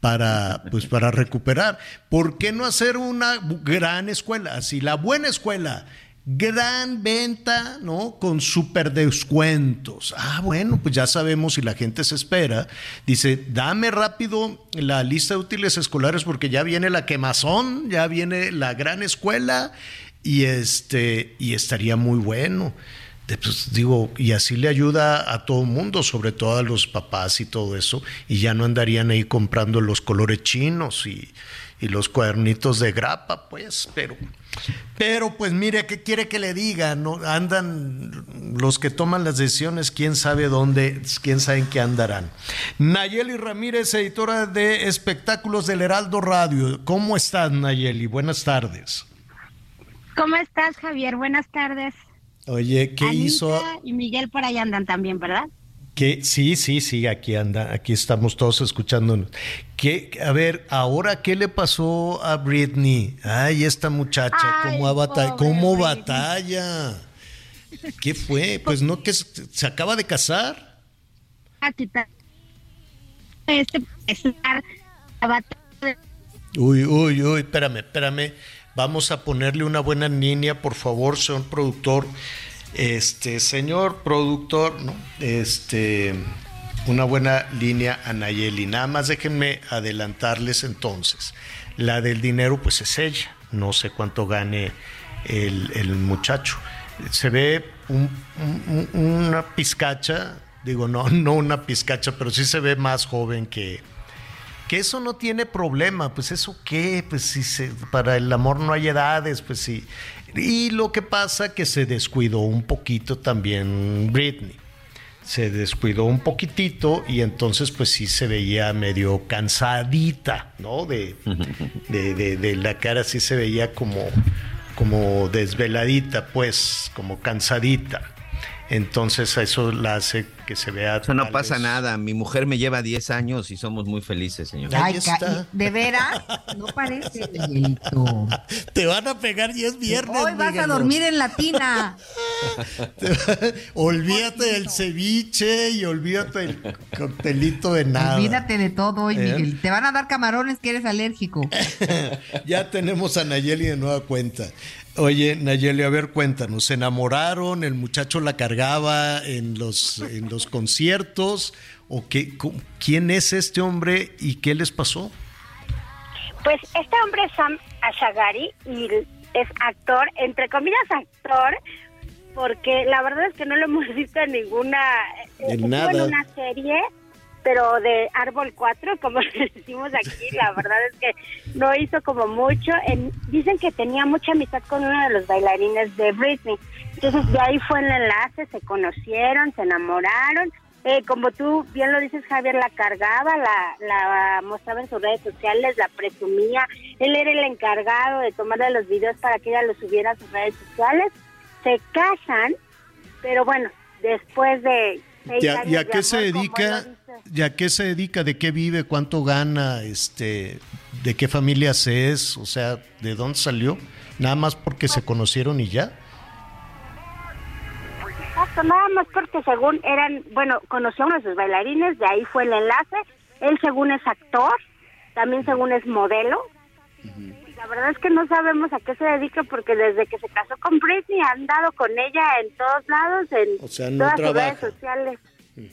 para, pues para recuperar. ¿Por qué no hacer una gran escuela? Así, la buena escuela, gran venta, ¿no? Con super descuentos. Ah, bueno, pues ya sabemos si la gente se espera. Dice, dame rápido la lista de útiles escolares porque ya viene la quemazón, ya viene la gran escuela y este y estaría muy bueno. Pues, digo, y así le ayuda a todo el mundo, sobre todo a los papás y todo eso, y ya no andarían ahí comprando los colores chinos y, y los cuadernitos de grapa, pues, pero, pero pues mire, ¿qué quiere que le diga? No, andan los que toman las decisiones, quién sabe dónde, quién sabe en qué andarán. Nayeli Ramírez, editora de espectáculos del Heraldo Radio. ¿Cómo estás, Nayeli? Buenas tardes. ¿Cómo estás, Javier? Buenas tardes. Oye, ¿qué Anita hizo? Y Miguel por ahí andan también, ¿verdad? Que sí, sí, sí, aquí anda, aquí estamos todos escuchándonos. ¿Qué, a ver, ahora qué le pasó a Britney? Ay, esta muchacha, Ay, cómo, ha bata- pobre cómo batalla. ¿Qué fue? Pues no que se acaba de casar. Aquí está. Este estar la batalla Uy, uy, uy, espérame, espérame. Vamos a ponerle una buena línea, por favor, señor productor. Este, señor productor, ¿no? Este, una buena línea a Nayeli. Nada más déjenme adelantarles entonces. La del dinero, pues es ella. No sé cuánto gane el, el muchacho. Se ve un- un- un- una pizcacha, digo, no, no una pizcacha, pero sí se ve más joven que, que eso no tiene problema, pues eso qué, pues si se, para el amor no hay edades, pues sí. Y lo que pasa que se descuidó un poquito también Britney. Se descuidó un poquitito y entonces pues sí se veía medio cansadita, ¿no? De, de, de- de la cara sí se veía como, como desveladita, pues, como cansadita. Entonces eso la hace que se vea... Eso no pasa vez- nada. Mi mujer me lleva 10 años y somos muy felices, señor. Ay, ca- ¿De veras? No parece, Miguelito. Te van a pegar y es viernes. Hoy vas a dormir en la tina. olvídate del ceviche y olvídate del coctelito de nada. Olvídate de todo hoy, ¿Eh? Miguel. Te van a dar camarones que eres alérgico. ya tenemos a Nayeli de nueva cuenta. Oye, Nayeli, a ver, cuéntanos. ¿Se enamoraron? ¿El muchacho la cargaba en los, en los conciertos? ¿O qué, quién es este hombre y qué les pasó? Pues este hombre es Sam Ashagari y es actor, entre comillas actor, porque la verdad es que no lo hemos visto en ninguna... En estuvo nada. en una serie, pero de Árbol 4, como decimos aquí, la verdad es que no hizo como mucho. En- dicen que tenía mucha amistad con uno de los bailarines de Britney. Entonces de ahí fue el enlace, se conocieron, se enamoraron. Eh, como tú bien lo dices, Javier, la cargaba, la, la mostraba en sus redes sociales, la presumía. Él era el encargado de tomarle los videos para que ella los subiera a sus redes sociales. Se casan, pero bueno, después de ¿Y a, y qué se dedica? ¿Y a qué se dedica? ¿De qué vive? ¿Cuánto gana? Este, ¿De qué familia se es? O sea, ¿de dónde salió? Nada más porque se conocieron y ya. Exacto, nada más porque según eran, bueno, conoció a uno de sus bailarines, de ahí fue el enlace. Él según es actor, también según es modelo. La verdad es que no sabemos a qué se dedica porque desde que se casó con Britney ha andado con ella en todos lados, en O sea, no todas sus trabaja. redes sociales.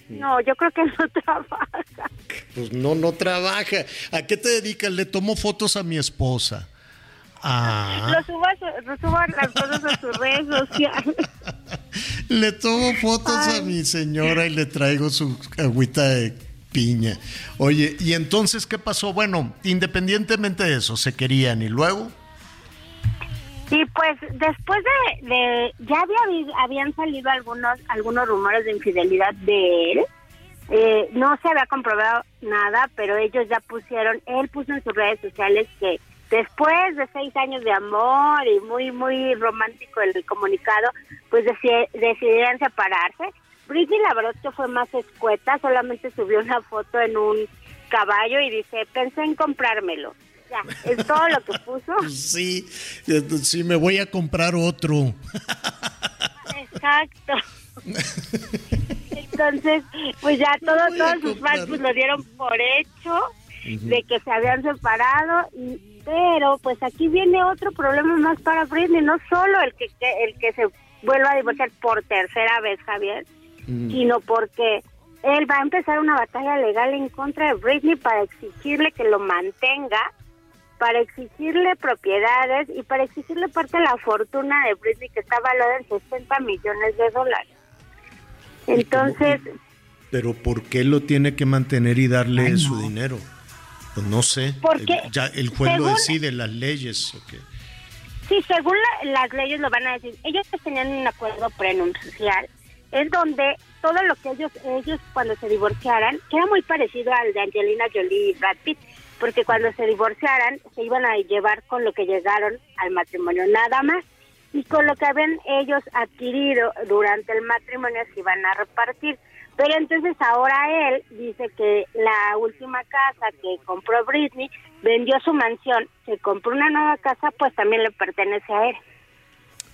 No, yo creo que no trabaja. Pues no, no trabaja. ¿A qué te dedicas? Le tomo fotos a mi esposa. Ah, Lo subo, a su- lo subo a las fotos a sus redes sociales. le tomo fotos a mi señora y le traigo su agüita de piña. Oye, ¿y entonces qué pasó? Bueno, independientemente de eso, se querían y luego. Y pues después de, ya habían salido algunos algunos rumores de infidelidad de él. Eh, no se había comprobado nada, pero ellos ya pusieron, él puso en sus redes sociales que después de seis años de amor y muy muy romántico el comunicado, pues deci- decidieron separarse. Britney la verdad que fue más escueta, solamente subió una foto en un caballo y dice, pensé en comprármelo. Ya, es todo lo que puso. Sí, sí, me voy a comprar otro. Exacto. Entonces, pues ya todos, todos sus fans pues, lo dieron por hecho de que se habían separado y pero pues aquí viene otro problema más para Britney, no solo el que, que- el que se vuelva a divorciar por tercera vez, Javier, sino porque él va a empezar una batalla legal en contra de Britney para exigirle que lo mantenga, para exigirle propiedades y para exigirle parte de la fortuna de Britney que está valorada en 60 millones de dólares. Entonces, Pero ¿por qué lo tiene que mantener y darle su dinero? Pues no sé. Porque, Eh, ya el juez lo decide, las leyes. Sí, según la- las leyes lo van a decir. Ellos tenían un acuerdo prenupcial en donde todo lo que ellos ellos cuando se divorciaran, que era muy parecido al de Angelina Jolie y Brad Pitt, porque cuando se divorciaran se iban a llevar con lo que llegaron al matrimonio nada más y con lo que habían ellos adquirido durante el matrimonio se iban a repartir. Pero entonces ahora él dice que la última casa que compró Britney vendió su mansión, se compró una nueva casa, pues también le pertenece a él.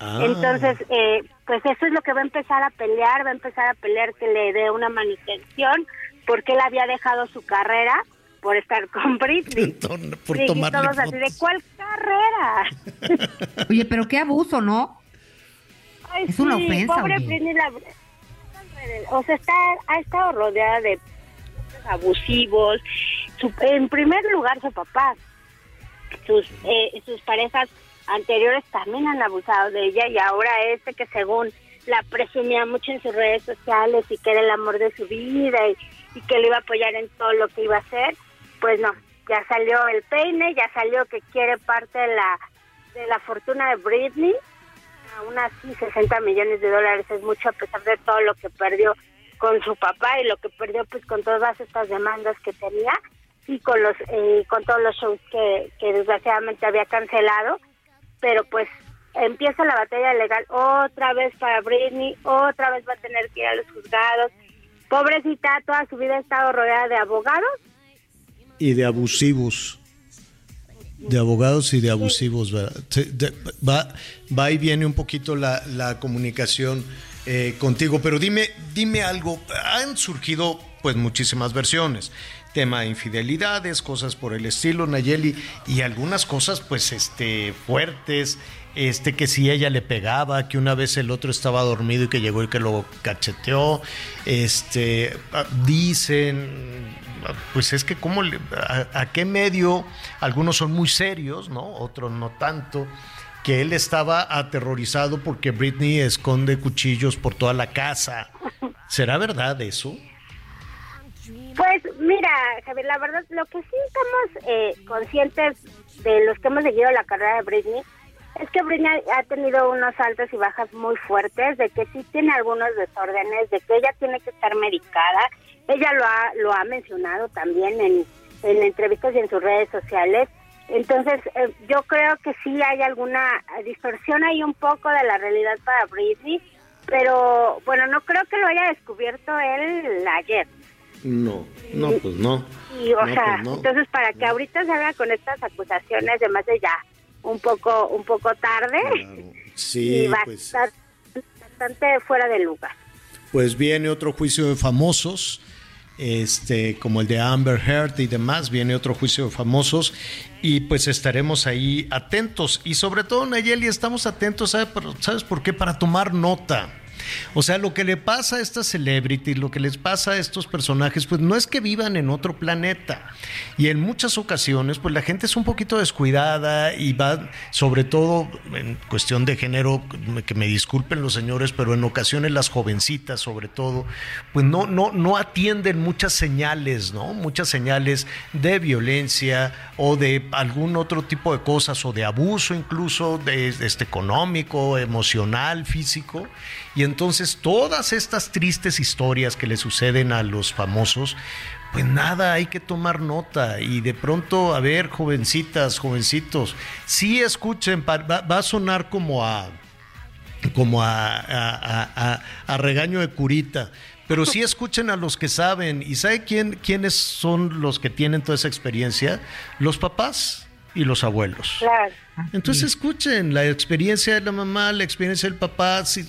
Ah. Entonces, eh, pues eso es lo que va a empezar a pelear, va a empezar a pelear que le dé una manutención, porque él había dejado su carrera por estar con Britney. por y tomarle todos así de, ¿cuál carrera? Oye, pero qué abuso, ¿no? Ay, Es una sí, ofensa, Pobre oye. Britney, la- o sea, está, ha estado rodeada de abusivos. Su- en primer lugar, su papá. Sus, eh, sus parejas anteriores también han abusado de ella y ahora este que según la presumía mucho en sus redes sociales y que era el amor de su vida y, que le iba a apoyar en todo lo que iba a hacer, pues no, ya salió el peine, ya salió que quiere parte de la de la fortuna de Britney, aún así 60 millones de dólares es mucho a pesar de todo lo que perdió con su papá y lo que perdió pues con todas estas demandas que tenía y con los eh, con todos los shows que, que desgraciadamente había cancelado pero pues empieza la batalla legal otra vez para Britney otra vez va a tener que ir a los juzgados pobrecita toda su vida ha estado rodeada de abogados Y de abusivos. De abogados y de abusivos, ¿verdad? Va, va y viene un poquito la, la comunicación eh, contigo, pero dime, dime algo. Han surgido pues muchísimas versiones. Tema de infidelidades, cosas por el estilo, Nayeli, y algunas cosas pues este fuertes, este que si ella le pegaba, que una vez el otro estaba dormido y que llegó y que lo cacheteó, este ah, dicen pues es que cómo le- a, a qué medio algunos son muy serios, ¿no? Otros no tanto que él estaba aterrorizado porque Britney esconde cuchillos por toda la casa. ¿Será verdad eso? Pues mira, Javier, la verdad, lo que sí estamos eh, conscientes de los que hemos seguido la carrera de Britney es que Britney ha tenido unos altos y bajas muy fuertes, de que sí tiene algunos desórdenes, de que ella tiene que estar medicada. Ella lo ha, lo ha mencionado también en, en entrevistas y en sus redes sociales. Entonces, eh, yo creo que sí hay alguna distorsión ahí un poco de la realidad para Britney, pero bueno, no creo que lo haya descubierto él ayer. No, no, pues no. Y, o No, sea, pues no. entonces para que ahorita salga con estas acusaciones, además de ya un poco un poco tarde Sí, y va pues, a estar bastante fuera de lugar. pues viene otro juicio de famosos, este, como el de Amber Heard y demás, viene otro juicio de famosos y pues estaremos ahí atentos y sobre todo Nayeli estamos atentos, ¿sabe por- ¿sabes por qué? Para tomar nota. O sea, lo que le pasa a estas celebrities, lo que les pasa a estos personajes, pues no es que vivan en otro planeta. Y en muchas ocasiones, pues la gente es un poquito descuidada y va, sobre todo en cuestión de género, que me disculpen los señores, pero en ocasiones las jovencitas, sobre todo, pues no, no, no atienden muchas señales, ¿no? Muchas señales de violencia o de algún otro tipo de cosas, o de abuso incluso, de, este, económico, emocional, físico. Y entonces todas estas tristes historias que le suceden a los famosos, pues nada, hay que tomar nota y de pronto, a ver, jovencitas, jovencitos, sí escuchen, va, a sonar como a como a- a- a regaño de curita. Pero sí escuchen a los que saben. ¿Y sabe quién, quiénes son los que tienen toda esa experiencia? Los papás y los abuelos. Claro. Entonces escuchen la experiencia de la mamá, la experiencia del papá, si-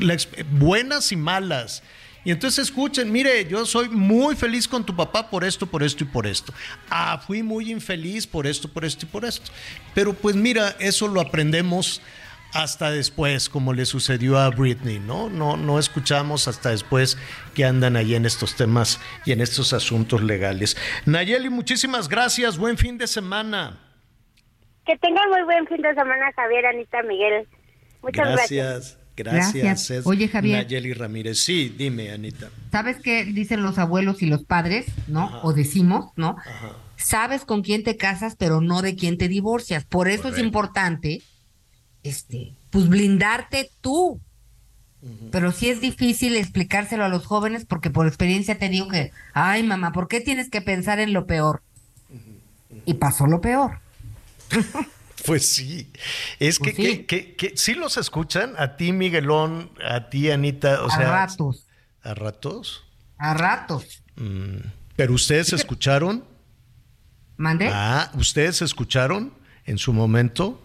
la ex- buenas y malas. Y entonces escuchen, mire, yo soy muy feliz con tu papá por esto, por esto y por esto. Ah, fui muy infeliz por esto, por esto y por esto. Pero pues mira, eso lo aprendemos hasta después, como le sucedió a Britney, ¿no? No, no escuchamos hasta después que andan ahí en estos temas y en estos asuntos legales. Nayeli, muchísimas gracias, buen fin de semana. Que tengan muy buen fin de semana, Javier, Anita, Miguel. Muchas gracias. Gracias, gracias. Gracias. Oye, Javier. Nayeli Ramírez. Sí, dime, Anita. ¿Sabes qué dicen los abuelos y los padres, no? O decimos, ¿no? Sabes con quién te casas, pero no de quién te divorcias. Por eso es importante, este, pues blindarte tú. Pero sí es difícil explicárselo a los jóvenes porque por experiencia te digo que, ay mamá, ¿por qué tienes que pensar en lo peor? Y pasó lo peor. Pues sí. Es que, Pues sí. que, que- que- sí los escuchan, a ti, Miguelón, a ti, Anita. O A sea, ratos. ¿A ratos? A ratos. Mm, ¿Pero ustedes escucharon? ¿Mande? Ah, ¿ustedes escucharon en su momento?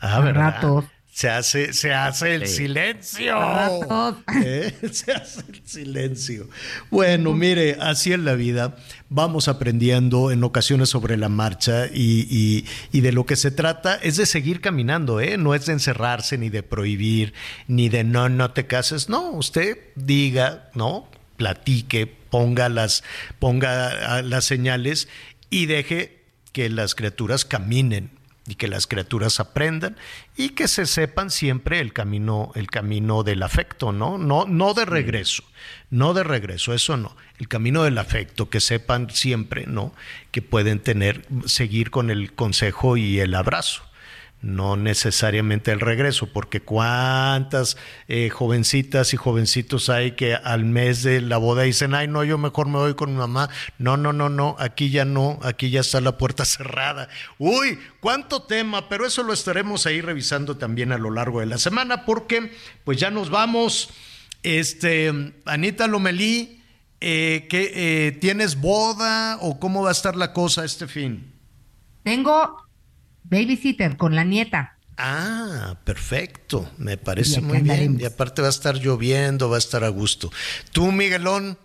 Ah, A ¿verdad? ratos. Se hace, se hace el Sí. silencio. ¿Eh? Se hace el silencio. Bueno, mire, así es la vida. Vamos aprendiendo en ocasiones sobre la marcha y, y- y de lo que se trata es de seguir caminando, ¿eh? No es de encerrarse ni de prohibir, ni de no, no te cases. No, usted diga, ¿no? Platique, ponga las, ponga ah, las señales y deje que las criaturas caminen y que las criaturas aprendan y que se sepan siempre el camino el camino del afecto, ¿no? No no de regreso, no de regreso, eso no. El camino del afecto que sepan siempre, ¿no? Que pueden tener seguir con el consejo y el abrazo no necesariamente el regreso, porque cuántas eh, jovencitas y jovencitos hay que al mes de la boda dicen, ay, no, yo mejor me voy con mi mamá. No, no, no, no, aquí ya no, aquí ya está la puerta cerrada. Uy, cuánto tema, pero eso lo estaremos ahí revisando también a lo largo de la semana, porque pues ya nos vamos. Este, Anita Lomelí, eh, ¿qué, eh, ¿tienes boda o cómo va a estar la cosa este fin? Tengo babysitter con la nieta. Ah, perfecto. Me parece Y muy bien. Y aparte va a estar lloviendo, va a estar a gusto. ¿Tú, Miguelón?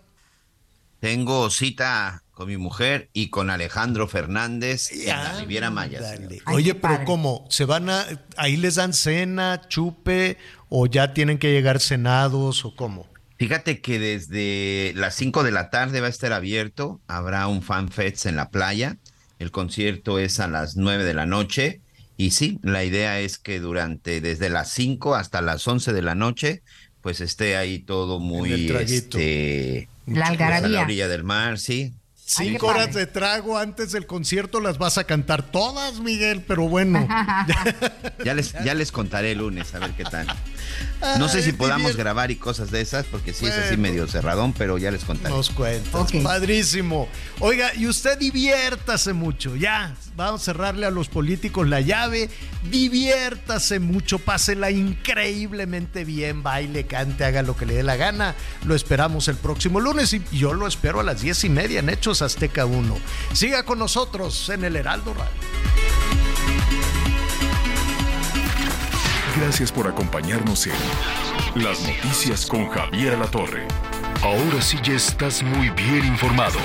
Tengo cita con mi mujer y con Alejandro Fernández en la Riviera Maya. Oye, pero ¿cómo? ¿Se van a, ahí les dan cena, chupe, o ya tienen que llegar cenados, o cómo? Fíjate que desde las 5 de la tarde va a estar abierto, habrá un fan fest en la playa, el concierto es a las 9 de la noche y sí, la idea es que durante desde las 5 hasta las 11 de la noche pues esté ahí todo muy este La pues, a algarabía. la orilla del mar, sí. Cinco horas de trago antes del concierto las vas a cantar todas, Miguel, pero bueno. Ya les, ya les contaré el lunes a ver qué tal. No sé si podamos grabar y cosas de esas, porque sí es así medio cerradón, pero ya les contaré. Nos cuentas. Padrísimo. Oiga, y usted diviértase mucho. Ya, vamos a cerrarle a los políticos la llave. Diviértase mucho, pásela increíblemente bien, baile, cante, haga lo que le dé la gana. Lo esperamos el próximo lunes y yo lo espero a las diez y media en Hechos Azteca 1. Siga con nosotros en el Heraldo Radio. Gracias por acompañarnos en Las Noticias con Javier La Torre. Ahora sí ya estás muy bien informado.